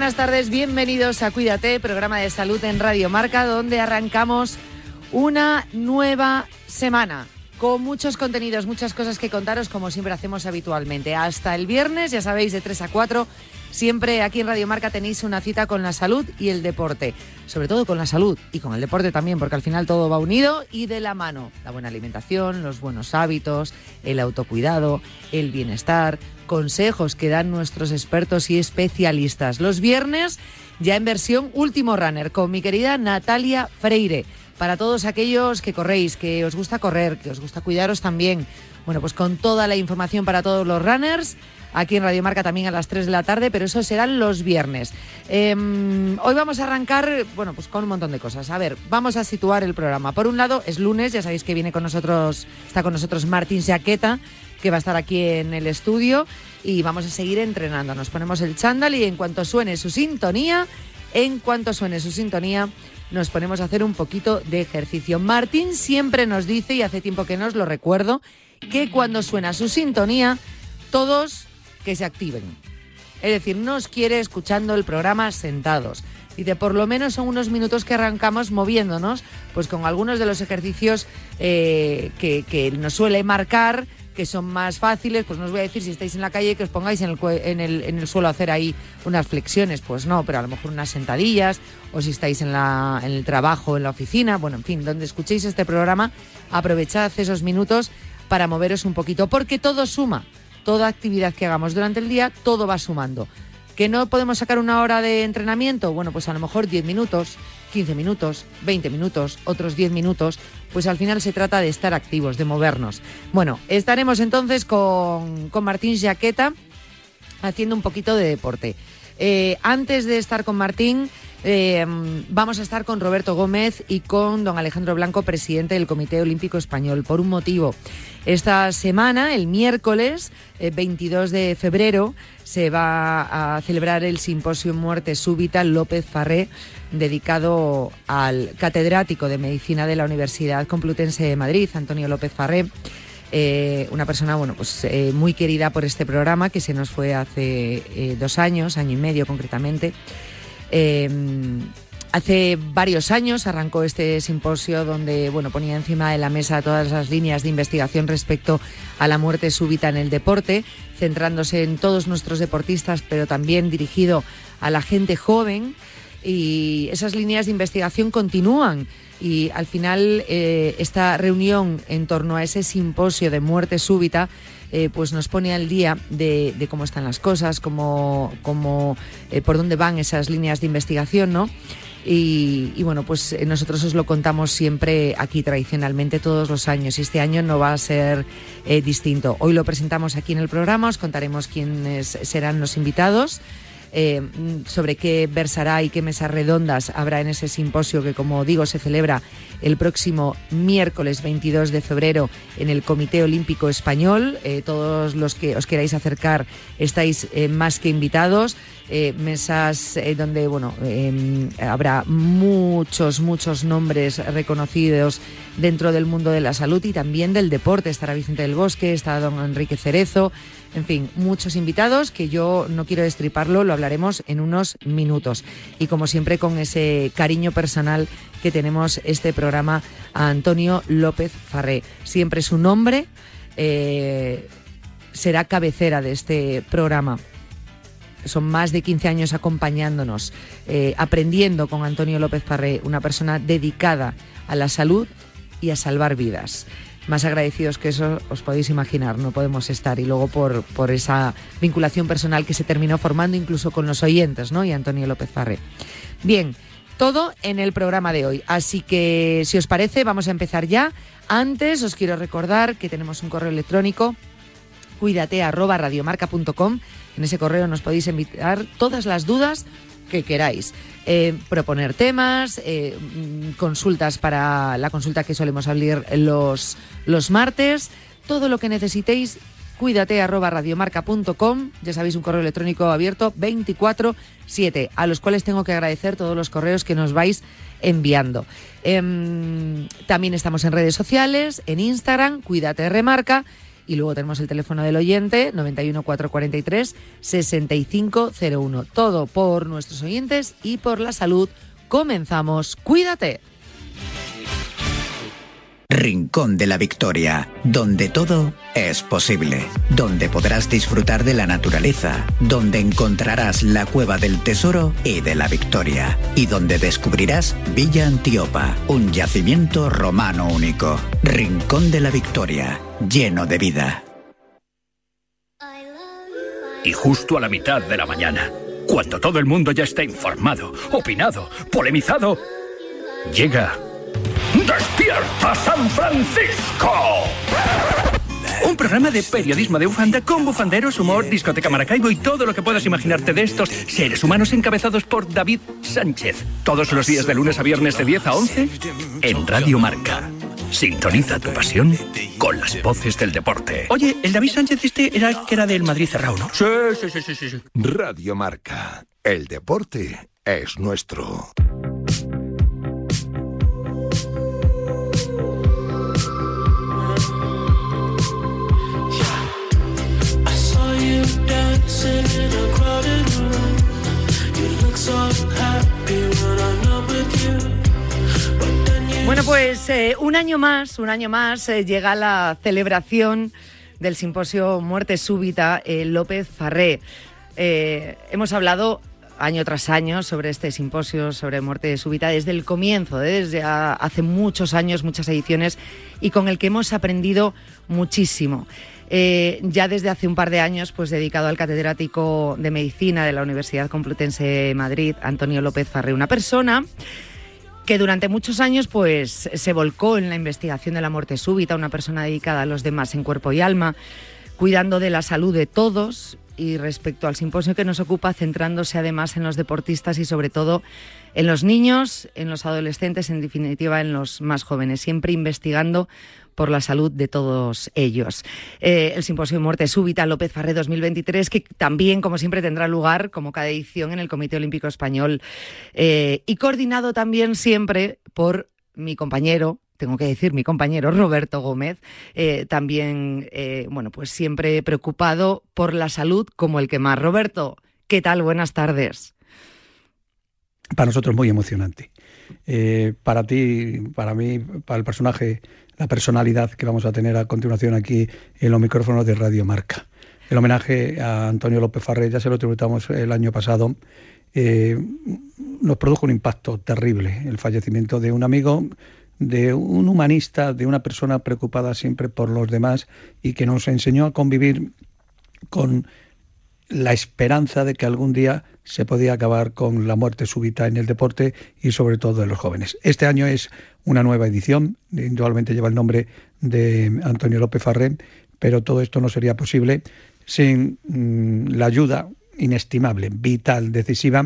Buenas tardes, bienvenidos a Cuídate, programa de salud en Radio Marca, donde arrancamos una nueva semana con muchos contenidos, muchas cosas que contaros, como siempre hacemos habitualmente. Hasta el viernes, ya sabéis, de 3 a 4, siempre aquí en Radio Marca tenéis una cita con la salud y el deporte. Sobre todo con la salud y con el deporte también, porque al final todo va unido y de la mano. La buena alimentación, los buenos hábitos, el autocuidado, el bienestar, consejos que dan nuestros expertos y especialistas. Los viernes ya en versión último runner con mi querida Natalia Freire. Para todos aquellos que corréis, que os gusta correr, que os gusta cuidaros también. Bueno, pues con toda la información para todos los runners aquí en Radio Marca también a las 3 de la tarde, pero eso serán los viernes. Eh, hoy vamos a arrancar, bueno, pues con un montón de cosas. A ver, vamos a situar el programa. Por un lado, es lunes, ya sabéis que viene con nosotros, está con nosotros Martín Jaqueta, que va a estar aquí en el estudio y vamos a seguir entrenando. Nos ponemos el chándal y en cuanto suene su sintonía, en cuanto suene su sintonía, nos ponemos a hacer un poquito de ejercicio. Martín siempre nos dice, y hace tiempo que nos lo recuerdo, que cuando suena su sintonía, todos que se activen. Es decir, no os quiere escuchando el programa sentados. Dice, por lo menos son unos minutos que arrancamos moviéndonos, pues con algunos de los ejercicios eh, que nos suele marcar que son más fáciles, pues no os voy a decir si estáis en la calle que os pongáis en el, en el, en el suelo a hacer ahí unas flexiones, pues no, pero a lo mejor unas sentadillas, o si estáis en, la, en el trabajo, en la oficina, bueno, en fin, donde escuchéis este programa, aprovechad esos minutos para moveros un poquito, porque todo suma, toda actividad que hagamos durante el día, todo va sumando. ¿Que no podemos sacar una hora de entrenamiento? Bueno, pues a lo mejor 10 minutos, 15 minutos, 20 minutos, otros 10 minutos, pues al final se trata de estar activos, de movernos. Bueno, estaremos entonces con, con Martín Jaqueta haciendo un poquito de deporte. Eh, antes de estar con Martín, eh, vamos a estar con Roberto Gómez y con don Alejandro Blanco, presidente del Comité Olímpico Español, por un motivo. Esta semana, el miércoles eh, 22 de febrero, se va a celebrar el simposio Muerte Súbita López Farré, dedicado al catedrático de Medicina de la Universidad Complutense de Madrid, Antonio López Farré. Eh, una persona bueno pues eh, muy querida por este programa que se nos fue hace eh, dos años, año y medio concretamente. Eh, hace varios años arrancó este simposio donde bueno ponía encima de la mesa todas las líneas de investigación respecto a la muerte súbita en el deporte, centrándose en todos nuestros deportistas, pero también dirigido a la gente joven y esas líneas de investigación continúan y al final eh, esta reunión en torno a ese simposio de muerte súbita eh, pues nos pone al día de, cómo están las cosas, cómo, cómo eh, por dónde van esas líneas de investigación, ¿no? Y, y, bueno, pues nosotros os lo contamos siempre aquí tradicionalmente todos los años y este año no va a ser distinto. Hoy lo presentamos aquí en el programa, os contaremos quiénes serán los invitados. Eh, sobre qué versará y qué mesas redondas habrá en ese simposio que, como digo, se celebra el próximo miércoles 22 de febrero en el Comité Olímpico Español. Eh, todos los que os queráis acercar estáis eh, más que invitados. Mesas donde bueno em, habrá muchos muchos nombres reconocidos dentro del mundo de la salud y también del deporte estará Vicente del Bosque está don Enrique Cerezo en fin, muchos invitados que yo no quiero destriparlo, lo hablaremos en unos minutos. Y como siempre, con ese cariño personal que tenemos este programa a Antonio López Farré. Siempre su nombre eh, será cabecera de este programa. Son más de 15 años acompañándonos, eh, aprendiendo con Antonio López Farré, una persona dedicada a la salud y a salvar vidas más agradecidos que eso os podéis imaginar, no podemos estar. Y luego por, por esa vinculación personal que se terminó formando incluso con los oyentes, ¿no? Y Antonio López Farré. Bien, todo en el programa de hoy. Así que, si os parece, vamos a empezar ya. Antes os quiero recordar que tenemos un correo electrónico cuídate radiomarca.com. En ese correo nos podéis enviar todas las dudas que queráis. Eh, proponer temas, eh, mm, consultas para la consulta que solemos abrir los, los martes, todo lo que necesitéis. Cuídate arroba radiomarca.com, ya sabéis, un correo electrónico abierto 24-7, a los cuales tengo que agradecer todos los correos que nos vais enviando. Em, también estamos en redes sociales, en Instagram, Cuídate Remarca y luego tenemos el teléfono del oyente 91 443 6501. Todo por nuestros oyentes y por la salud. Comenzamos. Cuídate. Rincón de la Victoria, donde todo es posible, donde podrás disfrutar de la naturaleza, donde encontrarás la cueva del tesoro y de la victoria, y donde descubrirás Villa Antiopa, un yacimiento romano único. Rincón de la Victoria, lleno de vida. Y justo a la mitad de la mañana, cuando todo el mundo ya está informado, opinado, polemizado, llega ¡Despierta San Francisco! Un programa de periodismo de bufanda con bufanderos, humor, discoteca Maracaibo y todo lo que puedas imaginarte de estos seres humanos encabezados por David Sánchez. Todos los días de lunes a viernes de 10 a 11 en Radio Marca. Sintoniza tu pasión con las voces del deporte. Oye, el David Sánchez este era que era del Madrid cerrado, ¿no? Sí, sí, sí, sí, sí. Radio Marca. El deporte es nuestro. Pues eh, un año más, un año más eh, llega la celebración del simposio Muerte Súbita López Farré. Eh, hemos hablado año tras año sobre este simposio sobre muerte súbita desde el comienzo, desde hace muchos años, muchas ediciones, y con el que hemos aprendido muchísimo. Eh, ya desde hace un par de años, pues dedicado al catedrático de medicina de la Universidad Complutense de Madrid, Antonio López Farré, una persona que durante muchos años pues se volcó en la investigación de la muerte súbita, una persona dedicada a los demás en cuerpo y alma, cuidando de la salud de todos y respecto al simposio que nos ocupa, centrándose además en los deportistas y sobre todo en los niños, en los adolescentes, en definitiva en los más jóvenes, siempre investigando por la salud de todos ellos. Eh, el Simposio de Muerte Súbita López Farré 2023, que también, como siempre, tendrá lugar, como cada edición, en el Comité Olímpico Español eh, y coordinado también siempre por mi compañero, tengo que decir, mi compañero Roberto Gómez, eh, también, bueno, pues siempre preocupado por la salud como el que más. Roberto, ¿qué tal? Buenas tardes. Para nosotros muy emocionante. para ti, para mí, para el personaje la personalidad que vamos a tener a continuación aquí en los micrófonos de Radio Marca. El homenaje a Antonio López Farré, ya se lo tributamos el año pasado, eh, nos produjo un impacto terrible, el fallecimiento de un amigo, de un humanista, de una persona preocupada siempre por los demás y que nos enseñó a convivir con la esperanza de que algún día se podía acabar con la muerte súbita en el deporte y sobre todo en los jóvenes. Este año es una nueva edición, indudablemente lleva el nombre de Antonio López Farré, pero todo esto no sería posible sin mm, la ayuda inestimable, vital, decisiva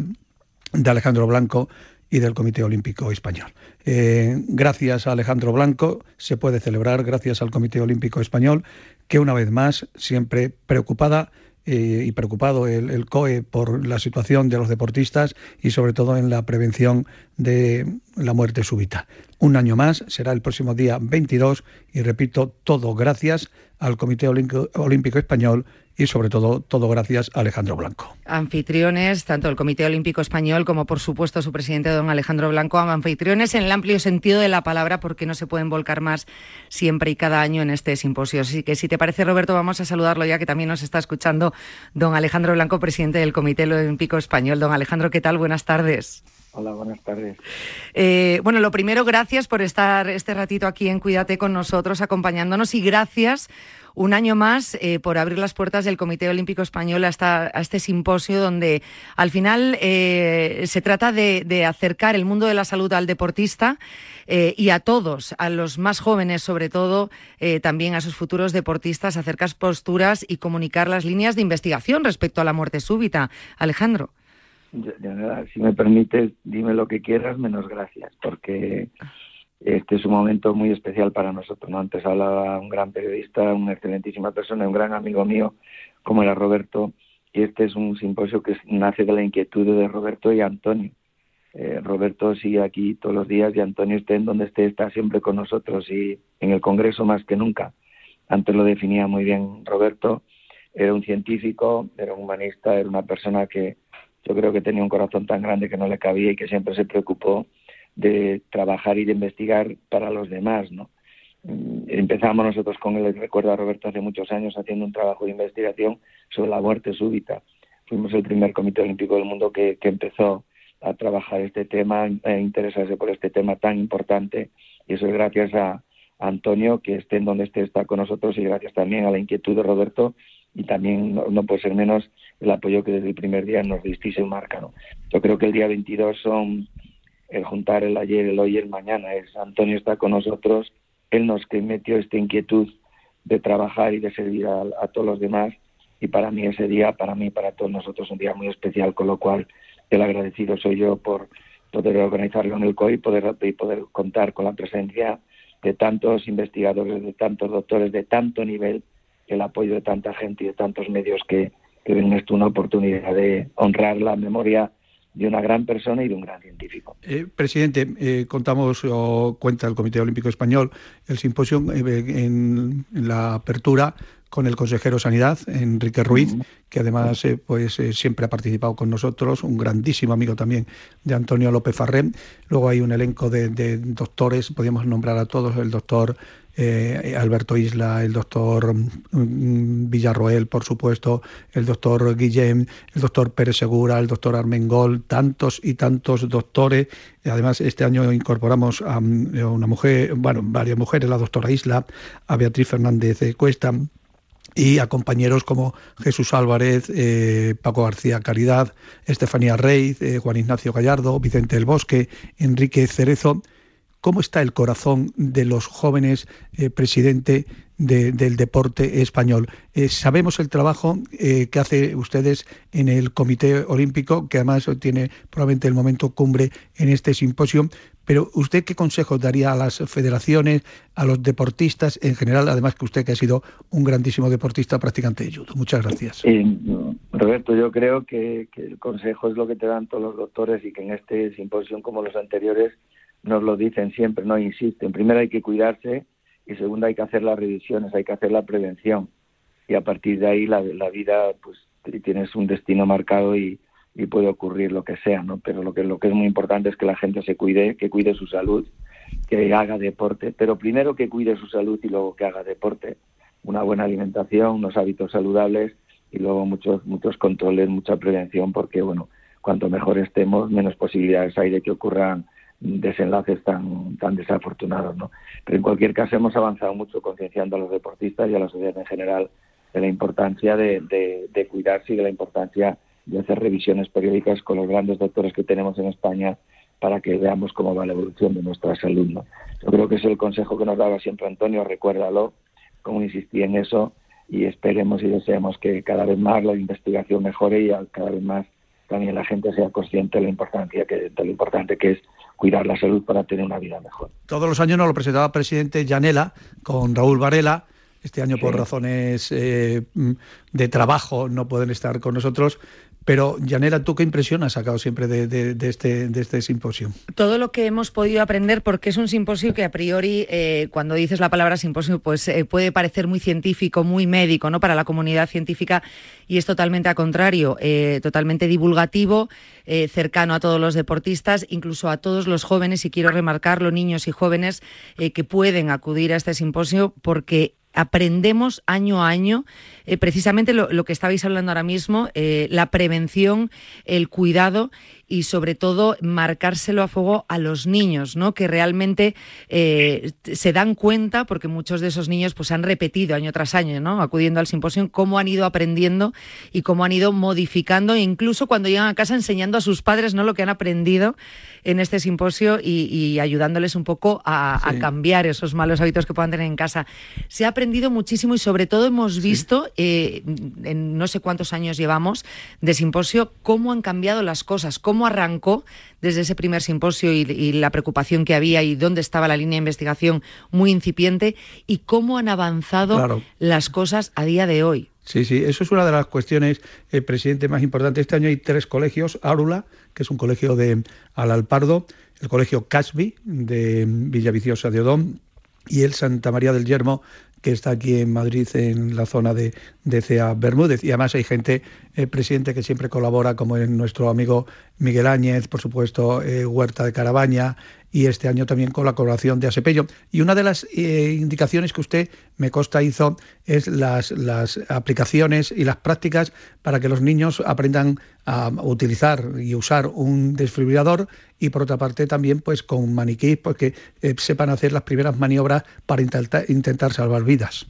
de Alejandro Blanco y del Comité Olímpico Español. Eh, gracias a Alejandro Blanco se puede celebrar, gracias al Comité Olímpico Español, que una vez más, siempre preocupada eh, y preocupado el, COE por la situación de los deportistas y sobre todo en la prevención de la muerte súbita. Un año más será el próximo día 22 y repito, todo gracias al Comité Olímpico Español y sobre todo todo gracias a Alejandro Blanco. Anfitriones, tanto el Comité Olímpico Español como por supuesto su presidente don Alejandro Blanco, anfitriones en el amplio sentido de la palabra porque no se pueden volcar más siempre y cada año en este simposio. Así que si te parece Roberto vamos a saludarlo ya que también nos está escuchando don Alejandro Blanco, presidente del Comité Olímpico Español. Don Alejandro, ¿qué tal? Buenas tardes. Hola, buenas tardes. Eh, bueno, lo primero, gracias por estar este ratito aquí en Cuídate con nosotros, acompañándonos y gracias un año más eh, por abrir las puertas del Comité Olímpico Español a este simposio donde al final eh, se trata de, acercar el mundo de la salud al deportista y a todos, a los más jóvenes sobre todo, también a sus futuros deportistas, acercar posturas y comunicar las líneas de investigación respecto a la muerte súbita. Alejandro si me permites, dime lo que quieras, menos gracias, porque este es un momento muy especial para nosotros. ¿no? Antes hablaba un gran periodista, una excelentísima persona, un gran amigo mío, como era Roberto, y este es un simposio que nace de la inquietud de Roberto y Antonio. Eh, Roberto sigue aquí todos los días y Antonio esté en donde esté, está siempre con nosotros y en el Congreso más que nunca. Antes lo definía muy bien Roberto, era un científico, era un humanista, era una persona que, yo creo que tenía un corazón tan grande que no le cabía y que siempre se preocupó de trabajar y de investigar para los demás, ¿no? Mm, empezamos nosotros con él, recuerdo a Roberto hace muchos años haciendo un trabajo de investigación sobre la muerte súbita. Fuimos el primer comité olímpico del mundo que, empezó a trabajar este tema, e interesarse por este tema tan importante. Y eso es gracias a, Antonio, que esté en donde esté, está con nosotros, y gracias también a la inquietud de Roberto y también no, puede ser menos el apoyo que desde el primer día nos disteis en marca. ¿no? Yo creo que el día 22 son el juntar el ayer, el hoy y el mañana. Es Antonio está con nosotros, él nos que metió esta inquietud de trabajar y de servir a, todos los demás y para mí ese día, para mí, para todos nosotros, un día muy especial, con lo cual el agradecido soy yo por poder organizarlo en el COI poder, y poder contar con la presencia de tantos investigadores, de tantos doctores, de tanto nivel el apoyo de tanta gente y de tantos medios que, que ven esto una oportunidad de honrar la memoria de una gran persona y de un gran científico. Eh, presidente, eh, contamos o cuenta el Comité Olímpico Español el simposio eh, en, la apertura con el consejero Sanidad, Enrique Ruiz, que además pues siempre ha participado con nosotros, un grandísimo amigo también de Antonio López Farré. Luego hay un elenco de, de doctores, podríamos nombrar a todos, el doctor eh, Alberto Isla, el doctor mm, Villarroel, por supuesto, el doctor Guillem, el doctor Pérez Segura, el doctor Armengol, tantos y tantos doctores. Además, este año incorporamos a, una mujer, bueno, varias mujeres, la doctora Isla, a Beatriz Fernández de Cuesta y a compañeros como Jesús Álvarez, eh, Paco García Caridad, Estefanía Rey, eh, Juan Ignacio Gallardo, Vicente del Bosque, Enrique Cerezo, ¿Cómo está el corazón de los jóvenes, eh, presidente del deporte español? Eh, sabemos el trabajo eh, que hace ustedes en el Comité Olímpico, que además tiene probablemente el momento cumbre en este simposio, pero ¿usted qué consejo daría a las federaciones, a los deportistas en general, además que usted que ha sido un grandísimo deportista practicante de judo? Muchas gracias. Roberto, yo creo que, que el consejo es lo que te dan todos los doctores y que en este simposio, como los anteriores, nos lo dicen siempre, no insisten. Primero hay que cuidarse y segundo hay que hacer las revisiones, hay que hacer la prevención. Y a partir de ahí la, la vida, pues tienes un destino marcado y, puede ocurrir lo que sea, ¿no? Pero lo que, lo que es muy importante es que la gente se cuide, que cuide su salud, que haga deporte, pero primero que cuide su salud y luego que haga deporte. Una buena alimentación, unos hábitos saludables y luego muchos, muchos controles, mucha prevención, porque, bueno, cuanto mejor estemos, menos posibilidades hay de que ocurran desenlaces tan, tan desafortunados. ¿no? Pero en cualquier caso hemos avanzado mucho concienciando a los deportistas y a la sociedad en general de la importancia de, cuidarse y de la importancia de hacer revisiones periódicas con los grandes doctores que tenemos en España para que veamos cómo va la evolución de nuestra salud. ¿no? Yo creo que es el consejo que nos daba siempre Antonio, recuérdalo, como insistí en eso y esperemos y deseemos que cada vez más la investigación mejore y cada vez más también la gente sea consciente de la importancia que, de lo importante que es cuidar la salud para tener una vida mejor. Todos los años nos lo presentaba el presidente Yanela con Raúl Varela. Este año, por razones eh, de trabajo, no pueden estar con nosotros, pero, Yanela, ¿tú qué impresión has sacado siempre de, este, de este simposio? Todo lo que hemos podido aprender, porque es un simposio que a priori, eh, cuando dices la palabra simposio, pues eh, puede parecer muy científico, muy médico, ¿no? Para la comunidad científica, y es totalmente a contrario, eh, totalmente divulgativo, cercano a todos los deportistas, incluso a todos los jóvenes, y quiero remarcarlo, niños y jóvenes que pueden acudir a este simposio, porque aprendemos año a año eh, precisamente lo, que estabais hablando ahora mismo, eh, la prevención, el cuidado y sobre todo marcárselo a fuego a los niños, ¿no? Que realmente eh, se dan cuenta, porque muchos de esos niños pues han repetido año tras año, ¿no? Acudiendo al simposio, cómo han ido aprendiendo y cómo han ido modificando, e incluso cuando llegan a casa enseñando a sus padres, ¿no? Lo que han aprendido en este simposio y, ayudándoles un poco a, cambiar esos malos hábitos que puedan tener en casa. Se ha aprendido muchísimo y sobre todo hemos visto, eh, en no sé cuántos años llevamos de simposio, cómo han cambiado las cosas, cómo arrancó desde ese primer simposio y, la preocupación que había y dónde estaba la línea de investigación muy incipiente y cómo han avanzado las cosas a día de hoy. Sí, sí, eso es una de las cuestiones, eh, presidente, más importantes. Este año hay tres colegios, Árula, que es un colegio de Alalpardo, el colegio Casby de Villaviciosa de Odón y el Santa María del Yermo, que está aquí en Madrid, en la zona de, de CEA Bermúdez. Y además hay gente, eh, presidente, que siempre colabora, como es nuestro amigo Miguel Áñez, por supuesto, eh, Huerta de Carabaña, y este año también con la colaboración de Asepello. Y una de las eh, indicaciones que usted, me consta, hizo es las, las aplicaciones y las prácticas para que los niños aprendan a utilizar y usar un desfibrilador y por otra parte también pues con maniquí porque pues, sepan hacer las primeras maniobras para intentar, intentar salvar vidas.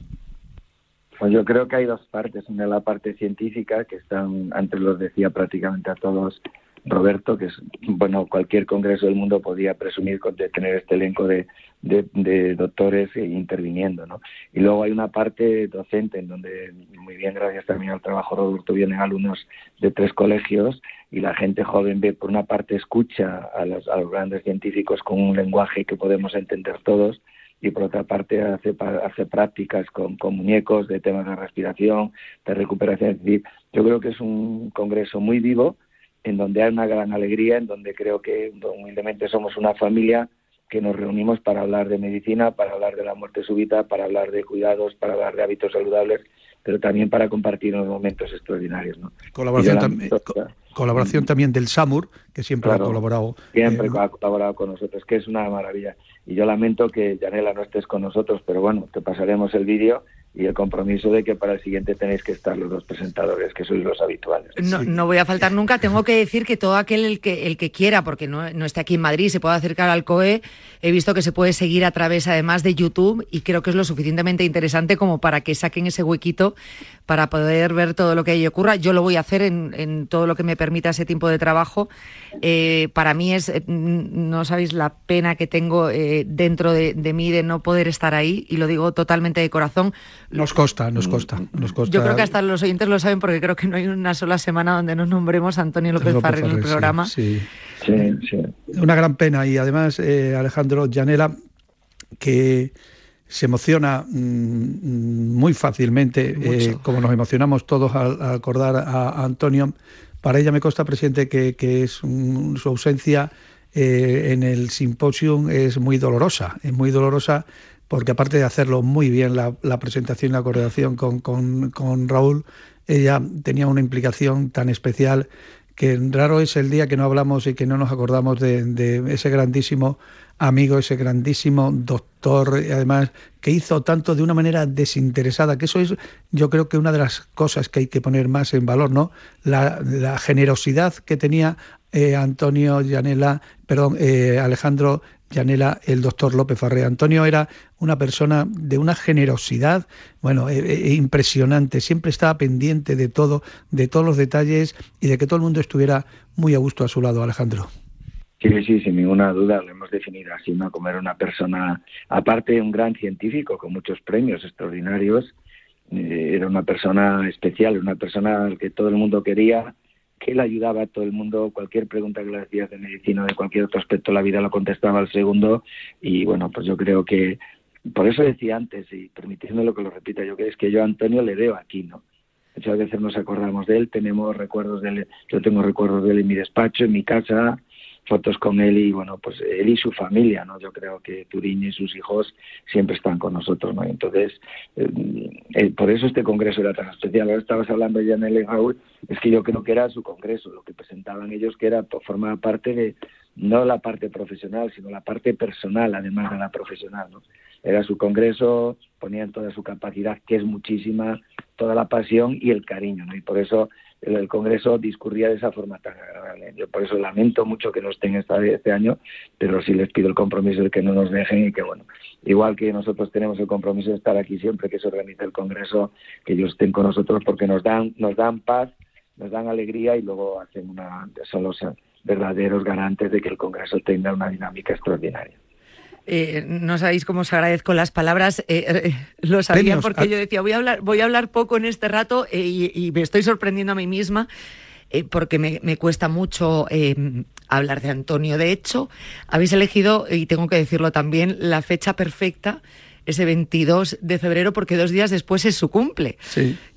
Pues yo creo que hay dos partes. Una la parte científica, que están, antes los decía prácticamente a todos Roberto, que es, bueno, cualquier congreso del mundo podía presumir de tener este elenco de, de, doctores interviniendo, ¿no? Y luego hay una parte docente en donde, muy bien, gracias también al trabajo Roberto, vienen alumnos de tres colegios y la gente joven ve, por una parte, escucha a los, a los grandes científicos con un lenguaje que podemos entender todos y por otra parte hace, hace prácticas con, con, muñecos de temas de respiración, de recuperación. Es decir, yo creo que es un congreso muy vivo en donde hay una gran alegría, en donde creo que humildemente somos una familia que nos reunimos para hablar de medicina, para hablar de la muerte súbita, para hablar de cuidados, para hablar de hábitos saludables, pero también para compartir unos momentos extraordinarios. ¿no? Colaboración, también, colaboración también del SAMUR, que siempre ha colaborado. Siempre eh, ha colaborado con nosotros, que es una maravilla. Y yo lamento que Janela no estés con nosotros, pero bueno, te pasaremos el vídeo y el compromiso de que para el siguiente tenéis que estar los dos presentadores, que sois los habituales. No, no voy a faltar nunca. Tengo que decir que todo aquel el que, el que quiera, porque no, no esté aquí en Madrid, se puede acercar al COE. He visto que se puede seguir a través, además, de YouTube y creo que es lo suficientemente interesante como para que saquen ese huequito para poder ver todo lo que ahí ocurra. Yo lo voy a hacer en, en todo lo que me permita ese tiempo de trabajo. Eh, para mí es, eh, no sabéis la pena que tengo eh, dentro de, de mí de no poder estar ahí y lo digo totalmente de corazón nos costa, nos costa, nos costa. Yo creo que hasta los oyentes lo saben porque creo que no hay una sola semana donde nos nombremos a Antonio López, Farrell en el programa. Sí, sí. sí, Una gran pena y además eh, Alejandro Llanela que se emociona mm, muy fácilmente, eh, como nos emocionamos todos al, acordar a, Antonio. Para ella me consta, presidente, que, que es su ausencia eh, en el simposium es muy dolorosa, es muy dolorosa porque aparte de hacerlo muy bien la, presentación y la coordinación con, con, Raúl, ella tenía una implicación tan especial que raro es el día que no hablamos y que no nos acordamos de, ese grandísimo amigo, ese grandísimo doctor, además, que hizo tanto de una manera desinteresada, que eso es yo creo que una de las cosas que hay que poner más en valor, ¿no? La, generosidad que tenía eh, Antonio Llanela, perdón, eh, Alejandro Yanela, el doctor López Farré. Antonio era una persona de una generosidad, bueno, eh, impresionante. Siempre estaba pendiente de todo, de todos los detalles y de que todo el mundo estuviera muy a gusto a su lado, Alejandro. Sí, sí, sin ninguna duda lo hemos definido así, ¿no? Como era una persona, aparte un gran científico con muchos premios extraordinarios, eh, era una persona especial, una persona que todo el mundo quería, que él ayudaba a todo el mundo, cualquier pregunta que le hacías de medicina o de cualquier otro aspecto de la vida lo contestaba al segundo y bueno, pues yo creo que por eso decía antes y permitidme lo que lo repita, yo creo es que yo a Antonio le veo aquí, ¿no? Muchas veces nos acordamos de él, tenemos recuerdos de él, yo tengo recuerdos de él en mi despacho, en mi casa, fotos con él y bueno, pues él y su familia, ¿no? Yo creo que Turín y sus hijos siempre están con nosotros, ¿no? Entonces, eh, eh, por eso este congreso era tan especial. Ahora estabas hablando ya en el Raúl, es que yo creo que era su congreso, lo que presentaban ellos que era pues, formaba parte de no la parte profesional, sino la parte personal, además de la profesional, ¿no? Era su congreso, ponían toda su capacidad, que es muchísima, toda la pasión y el cariño, ¿no? Y por eso el, Congreso discurría de esa forma tan agradable. Yo por eso lamento mucho que no estén esta, este año, pero sí les pido el compromiso de que no nos dejen y que, bueno, igual que nosotros tenemos el compromiso de estar aquí siempre que se organice el Congreso, que ellos estén con nosotros porque nos dan, nos dan paz, nos dan alegría y luego hacen una, son los verdaderos garantes de que el Congreso tenga una dinámica extraordinaria. Eh, no sabéis cómo os agradezco las palabras. Eh, eh, lo sabía porque yo decía, voy a hablar, voy a hablar poco en este rato y, me estoy sorprendiendo a mí misma porque me, cuesta mucho hablar de Antonio. De hecho, habéis elegido, y tengo que decirlo también, la fecha perfecta ese 22 de febrero porque dos días después es su cumple.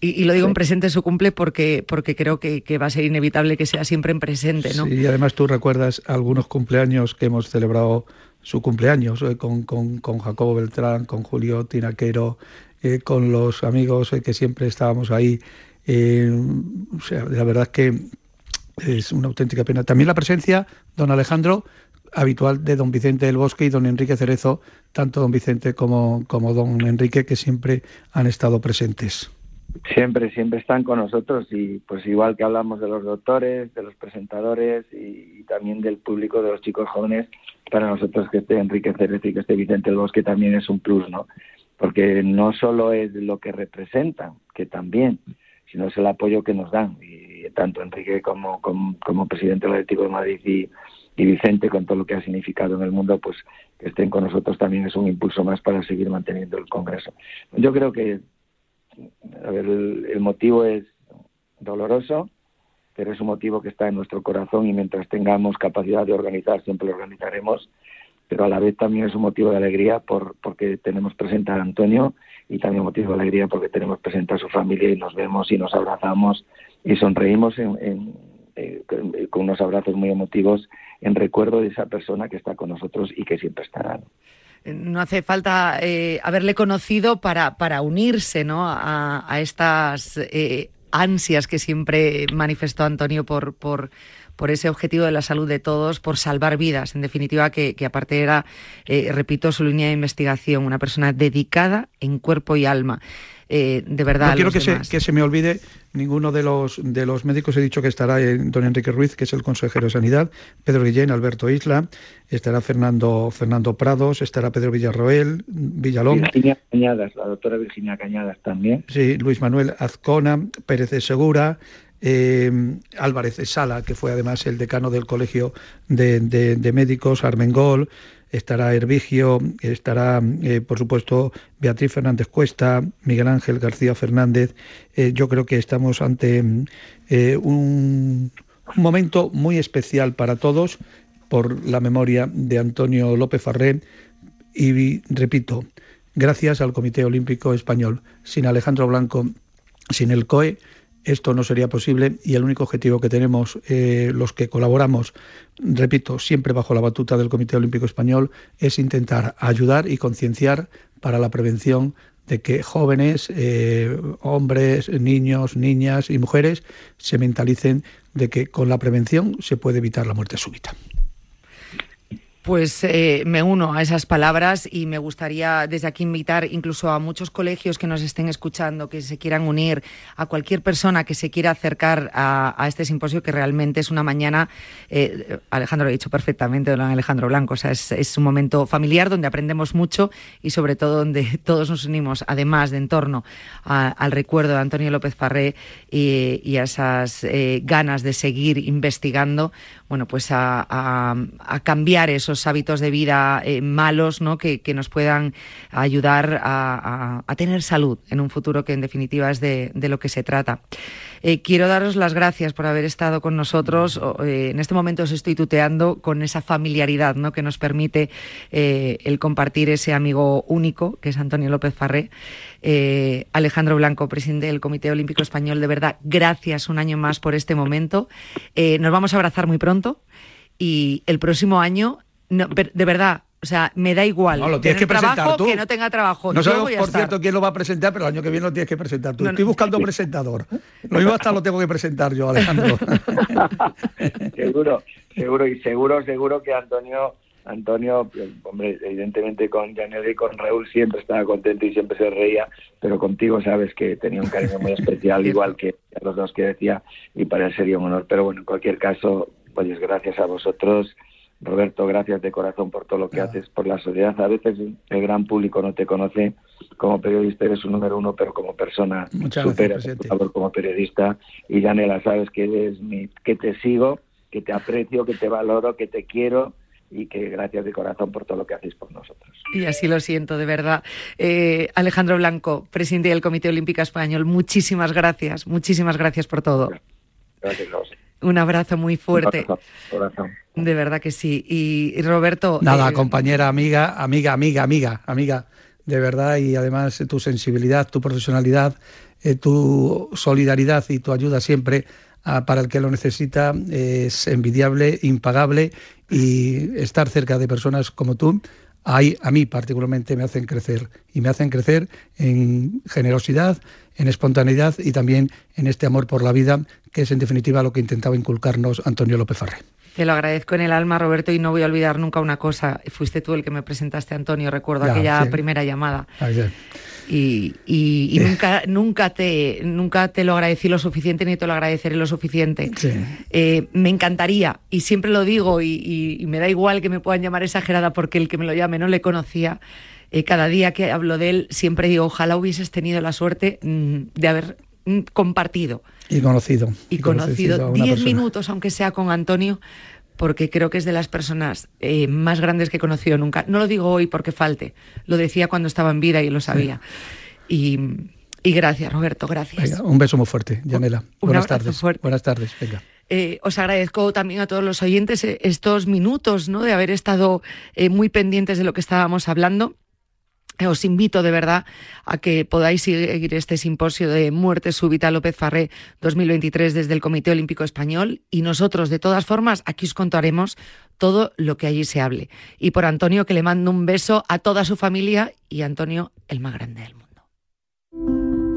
Y, lo digo en presente su cumple porque, porque creo que, que, va a ser inevitable que sea siempre en presente. ¿no? Sí, y además tú recuerdas algunos cumpleaños que hemos celebrado su cumpleaños eh, con, con, con, Jacobo Beltrán, con Julio Tinaquero, eh, con los amigos eh, que siempre estábamos ahí. o sea, la verdad es que es una auténtica pena. También la presencia, don Alejandro, habitual de don Vicente del Bosque y don Enrique Cerezo, tanto don Vicente como, como don Enrique, que siempre han estado presentes. Siempre, siempre están con nosotros y pues igual que hablamos de los doctores, de los presentadores y, también del público de los chicos jóvenes, para nosotros que esté Enrique Cérez y que esté Vicente el Bosque también es un plus, ¿no? Porque no solo es lo que representan, que también, sino es el apoyo que nos dan. Y tanto Enrique como, como, presidente del Atlético de Madrid y, y Vicente, con todo lo que ha significado en el mundo, pues que estén con nosotros también es un impulso más para seguir manteniendo el Congreso. Yo creo que el, motivo es doloroso, pero es un motivo que está en nuestro corazón y mientras tengamos capacidad de organizar, siempre lo organizaremos, pero a la vez también es un motivo de alegría por, porque tenemos presente a Antonio y también un motivo de alegría porque tenemos presente a su familia y nos vemos y nos abrazamos y sonreímos en, eh, con unos abrazos muy emotivos en recuerdo de esa persona que está con nosotros y que siempre estará no hace falta eh, haberle conocido para, para unirse ¿no? a, estas eh, ansias que siempre manifestó Antonio por, por, ese objetivo de la salud de todos, por salvar vidas, en definitiva, que, aparte era, eh, repito, su línea de investigación, una persona dedicada en cuerpo y alma. Eh, de verdad. No quiero que se, que se, me olvide ninguno de los, de los médicos. He dicho que estará don Enrique Ruiz, que es el consejero de Sanidad, Pedro Guillén, Alberto Isla, estará Fernando, Fernando Prados, estará Pedro Villarroel, Villalón. Virginia Cañadas, la doctora Virginia Cañadas también. Sí, Luis Manuel Azcona, Pérez de Segura, eh, Álvarez de Sala, que fue además el decano del Colegio de, de Médicos, Armengol, estará Hervigio, estará, eh, por supuesto, Beatriz Fernández Cuesta, Miguel Ángel García Fernández. Eh, yo creo que estamos ante eh, un, momento muy especial para todos por la memoria de Antonio López Farré y, repito, gracias al Comité Olímpico Español. Sin Alejandro Blanco, sin el COE, esto no sería posible y el único objetivo que tenemos eh, los que colaboramos, repito, siempre bajo la batuta del Comité Olímpico Español, es intentar ayudar y concienciar para la prevención de que jóvenes, eh, hombres, niños, niñas y mujeres se mentalicen de que con la prevención se puede evitar la muerte súbita. Pues eh, me uno a esas palabras y me gustaría desde aquí invitar incluso a muchos colegios que nos estén escuchando, que se quieran unir, a cualquier persona que se quiera acercar a, este simposio, que realmente es una mañana, eh, Alejandro lo ha dicho perfectamente, don Alejandro Blanco, o sea, es, un momento familiar donde aprendemos mucho y sobre todo donde todos nos unimos, además de en torno al recuerdo de Antonio López Farré y, a esas eh, ganas de seguir investigando, bueno, pues a cambiar esos hábitos de vida eh, malos, ¿no? Que, nos puedan ayudar a, tener salud en un futuro que en definitiva es de, lo que se trata. Eh, quiero daros las gracias por haber estado con nosotros. en este momento os estoy tuteando con esa familiaridad ¿no? que nos permite el compartir ese amigo único, que es Antonio López Farré. Alejandro Blanco, presidente del Comité Olímpico Español, de verdad, gracias un año más por este momento. nos vamos a abrazar muy pronto y el próximo año, de verdad, o sea, me da igual. No, lo tienes que presentar trabajo, tú. Que no tenga trabajo. No sabemos, por cierto, quién lo va a presentar, pero el año que viene lo tienes que presentar tú. Estoy buscando presentador. Lo mismo hasta lo tengo que presentar yo, Alejandro. seguro, seguro, y seguro, seguro que Antonio, Antonio, hombre, evidentemente con Janel y con Raúl siempre estaba contento y siempre se reía, pero contigo sabes que tenía un cariño muy especial, igual que a los dos que decía, y para él sería un honor. Pero bueno, en cualquier caso, pues gracias a vosotros. Roberto, gracias de corazón por todo lo que haces por la sociedad. A veces el gran público no te conoce como periodista, eres un número uno, pero como persona superas tu labor como periodista. Y Janela, sabes que eres mi, que te sigo, que te aprecio, que te valoro, que te quiero y que gracias de corazón por todo lo que hacéis por nosotros. Y así lo siento, de verdad. Eh, Alejandro Blanco, presidente del Comité Olímpico Español, muchísimas gracias, muchísimas gracias por todo. Gracias, gracias. Un abrazo muy fuerte. De verdad que sí. Y, Roberto. Nada, eh, compañera, amiga, amiga, amiga, amiga, amiga, de verdad. Y además tu sensibilidad, tu profesionalidad, eh, tu solidaridad y tu ayuda siempre ah, para el que lo necesita es envidiable, impagable. Y estar cerca de personas como tú a mí particularmente me hacen crecer y me hacen crecer en generosidad, en espontaneidad y también en este amor por la vida, que es en definitiva lo que intentaba inculcarnos Antonio López Farré. Te lo agradezco en el alma, Roberto, y no voy a olvidar nunca una cosa. Fuiste tú el que me presentaste, Antonio, recuerdo aquella primera llamada. Y, nunca, nunca, te, nunca te lo agradecí lo suficiente ni te lo agradeceré lo suficiente. Eh, me encantaría, y siempre lo digo, y, me da igual que me puedan llamar exagerada porque el que me lo llame no le conocía. Eh, cada día que hablo de él siempre digo, ojalá hubieses tenido la suerte mm, de haber mm, compartido y conocido. Y, conocido. Diez minutos, aunque sea con Antonio, porque creo que es de las personas eh, más grandes que he conocido nunca. No lo digo hoy porque falte, lo decía cuando estaba en vida y lo sabía. Y, gracias, Roberto, gracias. un beso muy fuerte, Yanela. Buenas tardes. Buenas tardes, venga. Eh, os agradezco también a todos los oyentes eh, estos minutos ¿no? de haber estado muy pendientes de lo que estábamos hablando. Os invito de verdad a que podáis seguir este simposio de muerte súbita López Farré 2023 desde el Comité Olímpico Español y nosotros, de todas formas, aquí os contaremos todo lo que allí se hable. Y por Antonio, que le mando un beso a toda su familia y Antonio, el más grande del mundo.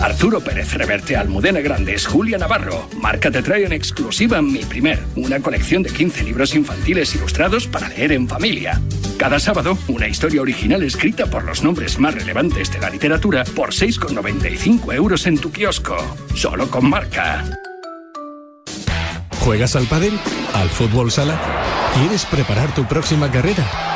Arturo Pérez Reverte, Almudena Grandes, Julia Navarro. Marca te trae en exclusiva Mi Primer, una colección de 15 libros infantiles ilustrados para leer en familia. Cada sábado, una historia original escrita por los nombres más relevantes de la literatura por 6,95 euros en tu kiosco. Solo con Marca. ¿Juegas al pádel? ¿Al fútbol sala? ¿Quieres preparar tu próxima carrera?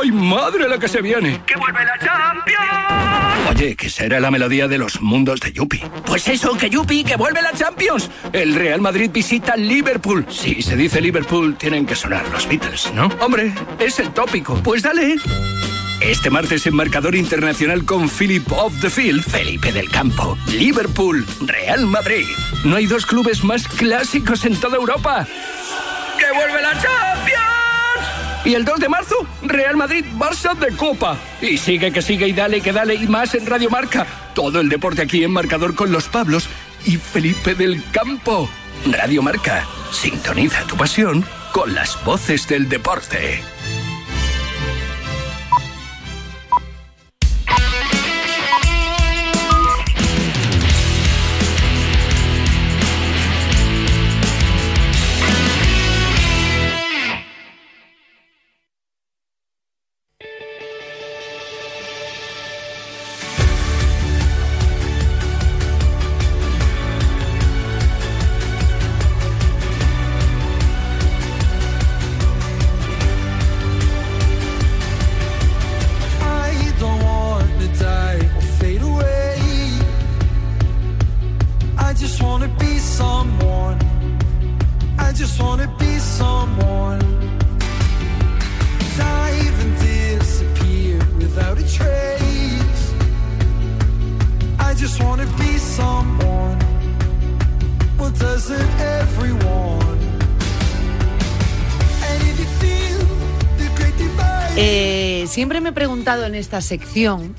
¡Ay, madre la que se viene! ¡Que vuelve la Champions! Oye, ¿qué será la melodía de los mundos de Yupi? Pues eso, que Yupi, que vuelve la Champions. El Real Madrid visita Liverpool. Si se dice Liverpool, tienen que sonar los Beatles, ¿no? Hombre, es el tópico. Pues dale. Este martes en Marcador Internacional con Philip of the Field, Felipe del Campo, Liverpool, Real Madrid. No hay dos clubes más clásicos en toda Europa. ¡Que vuelve la Champions! Y el 2 de marzo, Real Madrid, Barça de Copa. Y sigue que sigue y dale que dale y más en Radio Marca. Todo el deporte aquí en Marcador con los Pablos y Felipe del Campo. Radio Marca, sintoniza tu pasión con las voces del deporte. Preguntado en esta sección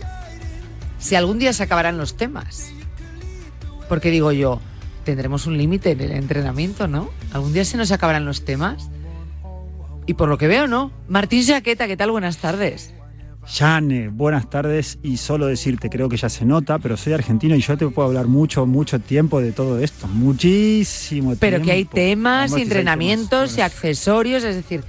si algún día se acabarán los temas. Porque digo yo, tendremos un límite en el entrenamiento, ¿no? ¿Algún día se nos acabarán los temas? Y por lo que veo, ¿no? Martín Jaqueta, ¿qué tal? Buenas tardes. Jane, buenas tardes y solo decirte, creo que ya se nota, pero soy argentino y yo te puedo hablar mucho, mucho tiempo de todo esto, muchísimo tiempo. Pero que hay temas, y hay entrenamientos y accesorios, es decir,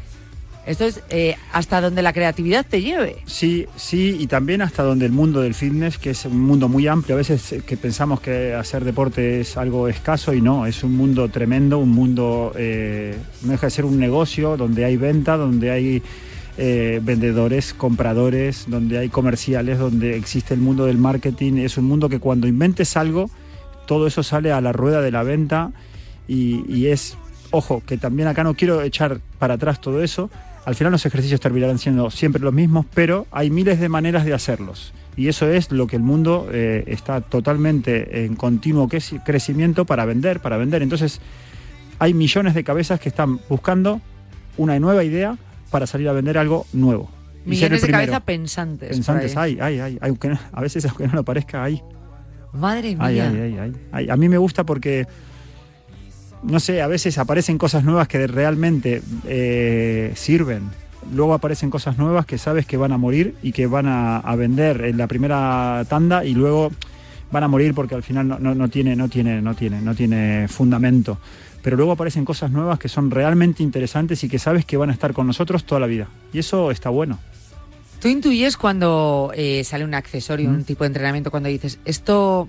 esto es eh, hasta donde la creatividad te lleve. Sí, sí, y también hasta donde el mundo del fitness, que es un mundo muy amplio, a veces eh, que pensamos que hacer deporte es algo escaso y no, es un mundo tremendo, un mundo, eh, no deja de ser un negocio donde hay venta, donde hay eh, vendedores, compradores, donde hay comerciales, donde existe el mundo del marketing, es un mundo que cuando inventes algo, todo eso sale a la rueda de la venta y, y es, ojo, que también acá no quiero echar para atrás todo eso, al final los ejercicios terminarán siendo siempre los mismos, pero hay miles de maneras de hacerlos. Y eso es lo que el mundo eh, está totalmente en continuo creci- crecimiento para vender, para vender. Entonces, hay millones de cabezas que están buscando una nueva idea para salir a vender algo nuevo. Millones de primero. cabeza pensantes. Pensantes hay, hay, hay, hay, aunque no- a veces aunque no lo parezca, hay. Madre mía. A mí me gusta porque, no sé, a veces aparecen cosas nuevas que realmente eh, sirven. Luego aparecen cosas nuevas que sabes que van a morir y que van a, a vender en la primera tanda y luego van a morir porque al final no, no- no tiene, no, tiene, no, tiene, no tiene fundamento. Pero luego aparecen cosas nuevas que son realmente interesantes y que sabes que van a estar con nosotros toda la vida. Y eso está bueno. Tú intuyes cuando eh, sale un accesorio, un Mm. tipo de entrenamiento, cuando dices, esto,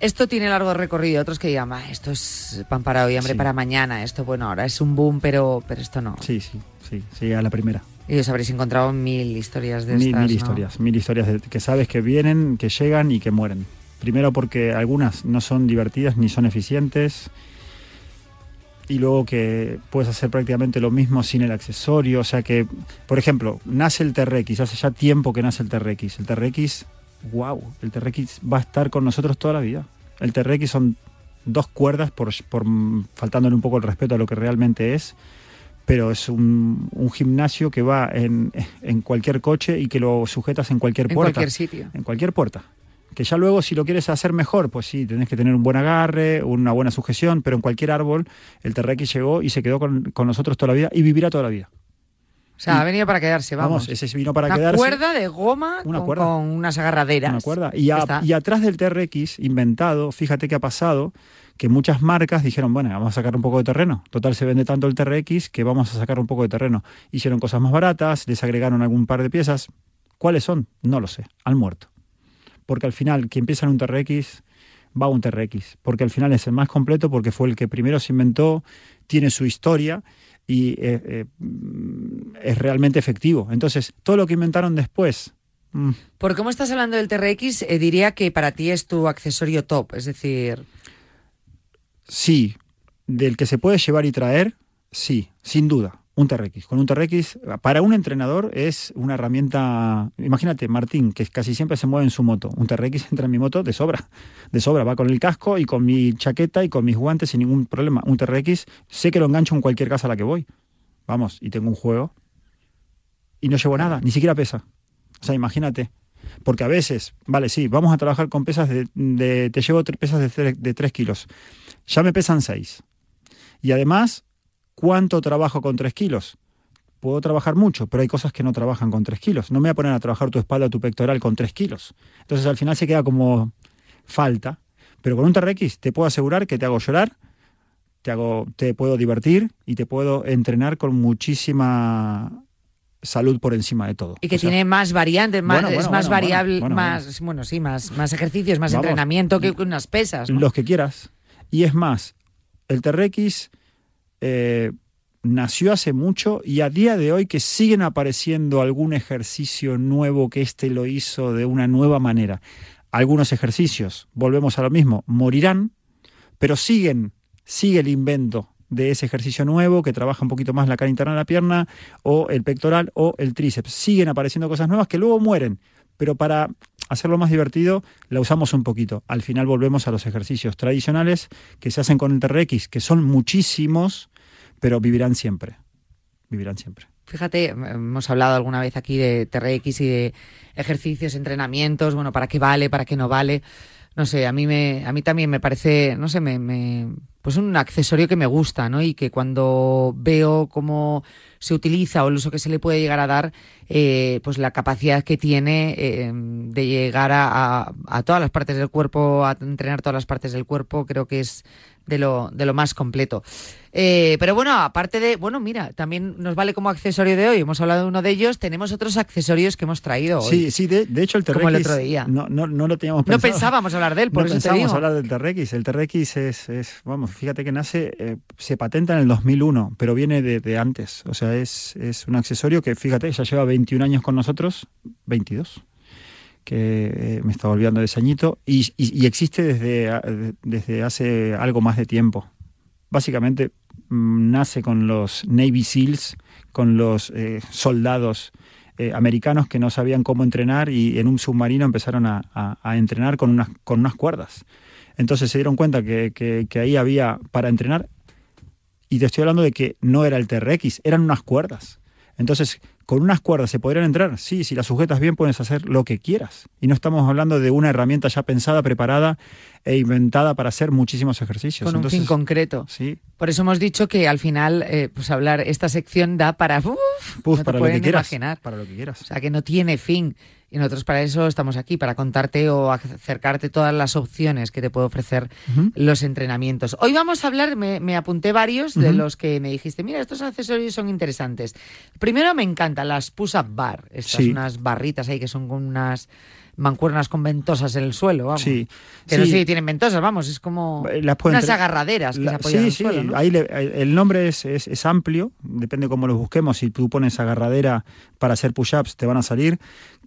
esto tiene largo recorrido. Otros que digan, "Ah, esto es pan para hoy, hambre Sí. para mañana. Esto, bueno, ahora es un boom, pero, pero esto no. Sí, sí, sí, sí, a la primera. Y os habréis encontrado mil historias de Mil, estas, mil ¿no? historias, mil historias de- que sabes que vienen, que llegan y que mueren. Primero porque algunas no son divertidas ni son eficientes. Y luego que puedes hacer prácticamente lo mismo sin el accesorio. O sea que, por ejemplo, nace el TRX, hace ya tiempo que nace el TRX. El TRX, wow, el TRX va a estar con nosotros toda la vida. El TRX son dos cuerdas, por, por faltándole un poco el respeto a lo que realmente es pero es un, un gimnasio que va en, en cualquier coche y que lo sujetas en cualquier En puerta. cualquier sitio. En cualquier puerta. Que ya luego, si lo quieres hacer mejor, pues sí, tenés que tener un buen agarre, una buena sujeción, pero en cualquier árbol el TRX llegó y se quedó con, con nosotros toda la vida y vivirá toda la vida. O sea, ha venido para quedarse, vamos. Vamos, ese vino para una quedarse. cuerda de goma Una con, cuerda. con unas agarraderas. Una cuerda. Y, a- atrás del TRX, inventado, fíjate qué ha pasado, que muchas marcas dijeron, bueno, vamos a sacar un poco de terreno. Total, se vende tanto el TRX que vamos a sacar un poco de terreno. Hicieron cosas más baratas, les agregaron algún par de piezas. ¿Cuáles son? No lo sé. Al muerto. Porque al final, quien piensa en un TRX, va a un TRX. Porque al final es el más completo, porque fue el que primero se inventó, tiene su historia y eh, eh, mm, es realmente efectivo. Entonces, todo lo que inventaron después, mm, Por cómo estás hablando del TRX, eh, diría que para ti es tu accesorio top. Es decir, Sí, del que se puede llevar y traer, sí, sin duda. Un TRX. Con un TRX, para un entrenador es una herramienta. Imagínate, Martín, que casi siempre se mueve en su moto. Un TRX entra en mi moto de sobra. De sobra. Va con el casco y con mi chaqueta y con mis guantes sin ningún problema. Un TRX, sé que lo engancho en cualquier casa a la que voy. Vamos, y tengo un juego. Y no llevo nada, ni siquiera pesa. O sea, imagínate. Porque a veces, vale, sí, vamos a trabajar con pesas de. te llevo pesas de 3 kilos. Ya me pesan 6. Y además, ¿cuánto trabajo con 3 kilos? Puedo trabajar mucho, pero hay cosas que no trabajan con 3 kilos. No me voy a poner a trabajar tu espalda o tu pectoral con 3 kilos. Entonces al final se queda como falta. Pero con un TRX te puedo asegurar que te hago llorar, te, hago, te puedo divertir y te puedo entrenar con muchísima salud por encima de todo. Y que O sea, tiene más variantes, más, Bueno, es más bueno, variable, más, bueno, sí, más, más ejercicios, más Vamos. entrenamiento que unas pesas. ¿no? Los que quieras. Y es más, el TRX eh, nació hace mucho y a día de hoy que siguen apareciendo algún ejercicio nuevo que éste lo hizo de una nueva manera. Algunos ejercicios, volvemos a lo mismo, morirán, pero siguen, sigue el invento de ese ejercicio nuevo que trabaja un poquito más la cara interna de la pierna o el pectoral o el tríceps. Siguen apareciendo cosas nuevas que luego mueren, pero para hacerlo más divertido la usamos un poquito. Al final volvemos a los ejercicios tradicionales que se hacen con el TRX, que son muchísimos, pero vivirán siempre. Vivirán siempre. Fíjate, hemos hablado alguna vez aquí de TRX y de ejercicios, entrenamientos, bueno, para qué vale, para qué no vale. No sé, a mí me, a mí también me parece, no sé, me, me- pues un accesorio que me gusta, ¿no? Y que cuando veo cómo se utiliza o el uso que se le puede llegar a dar, eh, pues la capacidad que tiene eh, de llegar a, a- a todas las partes del cuerpo, a entrenar todas las partes del cuerpo, creo que es de lo, de lo más completo. Eh, pero bueno, aparte de, bueno, mira, también nos vale como accesorio de hoy, hemos hablado de uno de ellos, tenemos otros accesorios que hemos traído hoy. Sí, sí, de, de hecho el TRX Como el otro día. No, no, no lo teníamos No pensado. pensábamos hablar de él, por no eso te pensábamos digo. hablar del TRX. El TRX es, es, vamos, fíjate que nace, eh, se patenta en el 2001, pero viene de, de antes. O sea, es, es un accesorio que, fíjate, ya lleva 21 años con nosotros, 22, que eh, me estaba olvidando de ese y, existe desde, desde hace algo más de tiempo. Básicamente mm, nace con los Navy SEALs, con los eh, soldados eh, americanos que no sabían cómo entrenar y en un submarino empezaron a entrenar con unas, con unas cuerdas. Entonces se dieron cuenta que, que- que ahí había para entrenar, y te estoy hablando de que no era el TRX, eran unas cuerdas. Entonces, con unas cuerdas se podrían entrar, sí, si las sujetas bien puedes hacer lo que quieras. Y no estamos hablando de una herramienta ya pensada, preparada e inventada para hacer muchísimos ejercicios. Con un Entonces, fin concreto. Sí. Por eso hemos dicho que al final, eh, pues hablar, esta sección da para, uf, no te para lo que quieras. imaginar. Para lo que quieras. O sea, que no tiene fin. Y nosotros para eso estamos aquí, para contarte o acercarte todas las opciones que te puede ofrecer los entrenamientos. Hoy vamos a hablar, me, me apunté varios de los que me dijiste, mira, estos accesorios son interesantes. Primero me encantan las push-up bar, estas Sí. unas barritas ahí que son con unas mancuernas con ventosas en el suelo, vamos. Sí. Que no Sí. sé si tienen ventosas, vamos, es como Eh, las unas entre- agarraderas que La- se apoyan sí, al sí, suelo, ¿no? ahí le- eh, el nombre es, es- es amplio, depende cómo los busquemos. Si tú pones agarradera para hacer push-ups, te van a salir.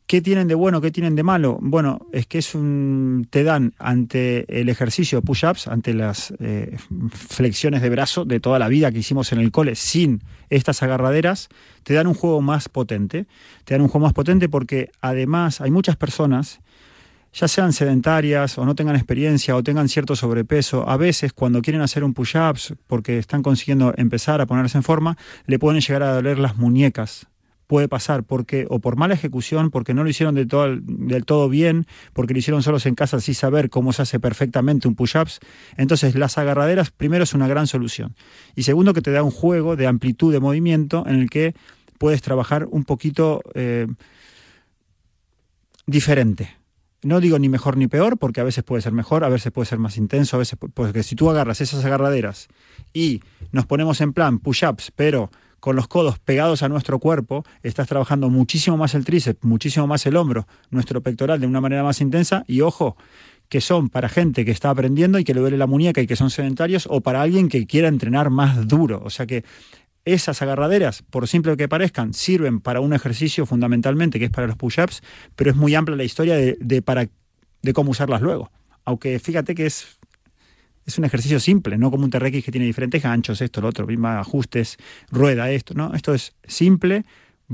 ¿Qué tienen de bueno? ¿Qué tienen de malo? Bueno, es que es un, te dan ante el ejercicio push-ups, ante las eh, flexiones de brazo de toda la vida que hicimos en el cole sin estas agarraderas, te dan un juego más potente. Te dan un juego más potente porque además hay muchas personas ya sean sedentarias o no tengan experiencia o tengan cierto sobrepeso, a veces cuando quieren hacer un push-ups porque están consiguiendo empezar a ponerse en forma, le pueden llegar a doler las muñecas. Puede pasar porque o por mala ejecución, porque no lo hicieron del todo, del todo bien, porque lo hicieron solos en casa sin saber cómo se hace perfectamente un push-ups. Entonces, las agarraderas, primero, es una gran solución. Y segundo, que te da un juego de amplitud de movimiento en el que puedes trabajar un poquito eh, diferente. No digo ni mejor ni peor, porque a veces puede ser mejor, a veces puede ser más intenso, a veces porque si tú agarras esas agarraderas y nos ponemos en plan push-ups, pero con los codos pegados a nuestro cuerpo, estás trabajando muchísimo más el tríceps, muchísimo más el hombro, nuestro pectoral de una manera más intensa y ojo, que son para gente que está aprendiendo y que le duele la muñeca y que son sedentarios o para alguien que quiera entrenar más duro. O sea que esas agarraderas, por simple que parezcan, sirven para un ejercicio fundamentalmente, que es para los push-ups, pero es muy amplia la historia de, de para, de cómo usarlas luego. Aunque fíjate que es Es un ejercicio simple, no como un TRX que tiene diferentes ganchos, esto, lo otro, misma ajustes, rueda, esto, ¿no? Esto es simple,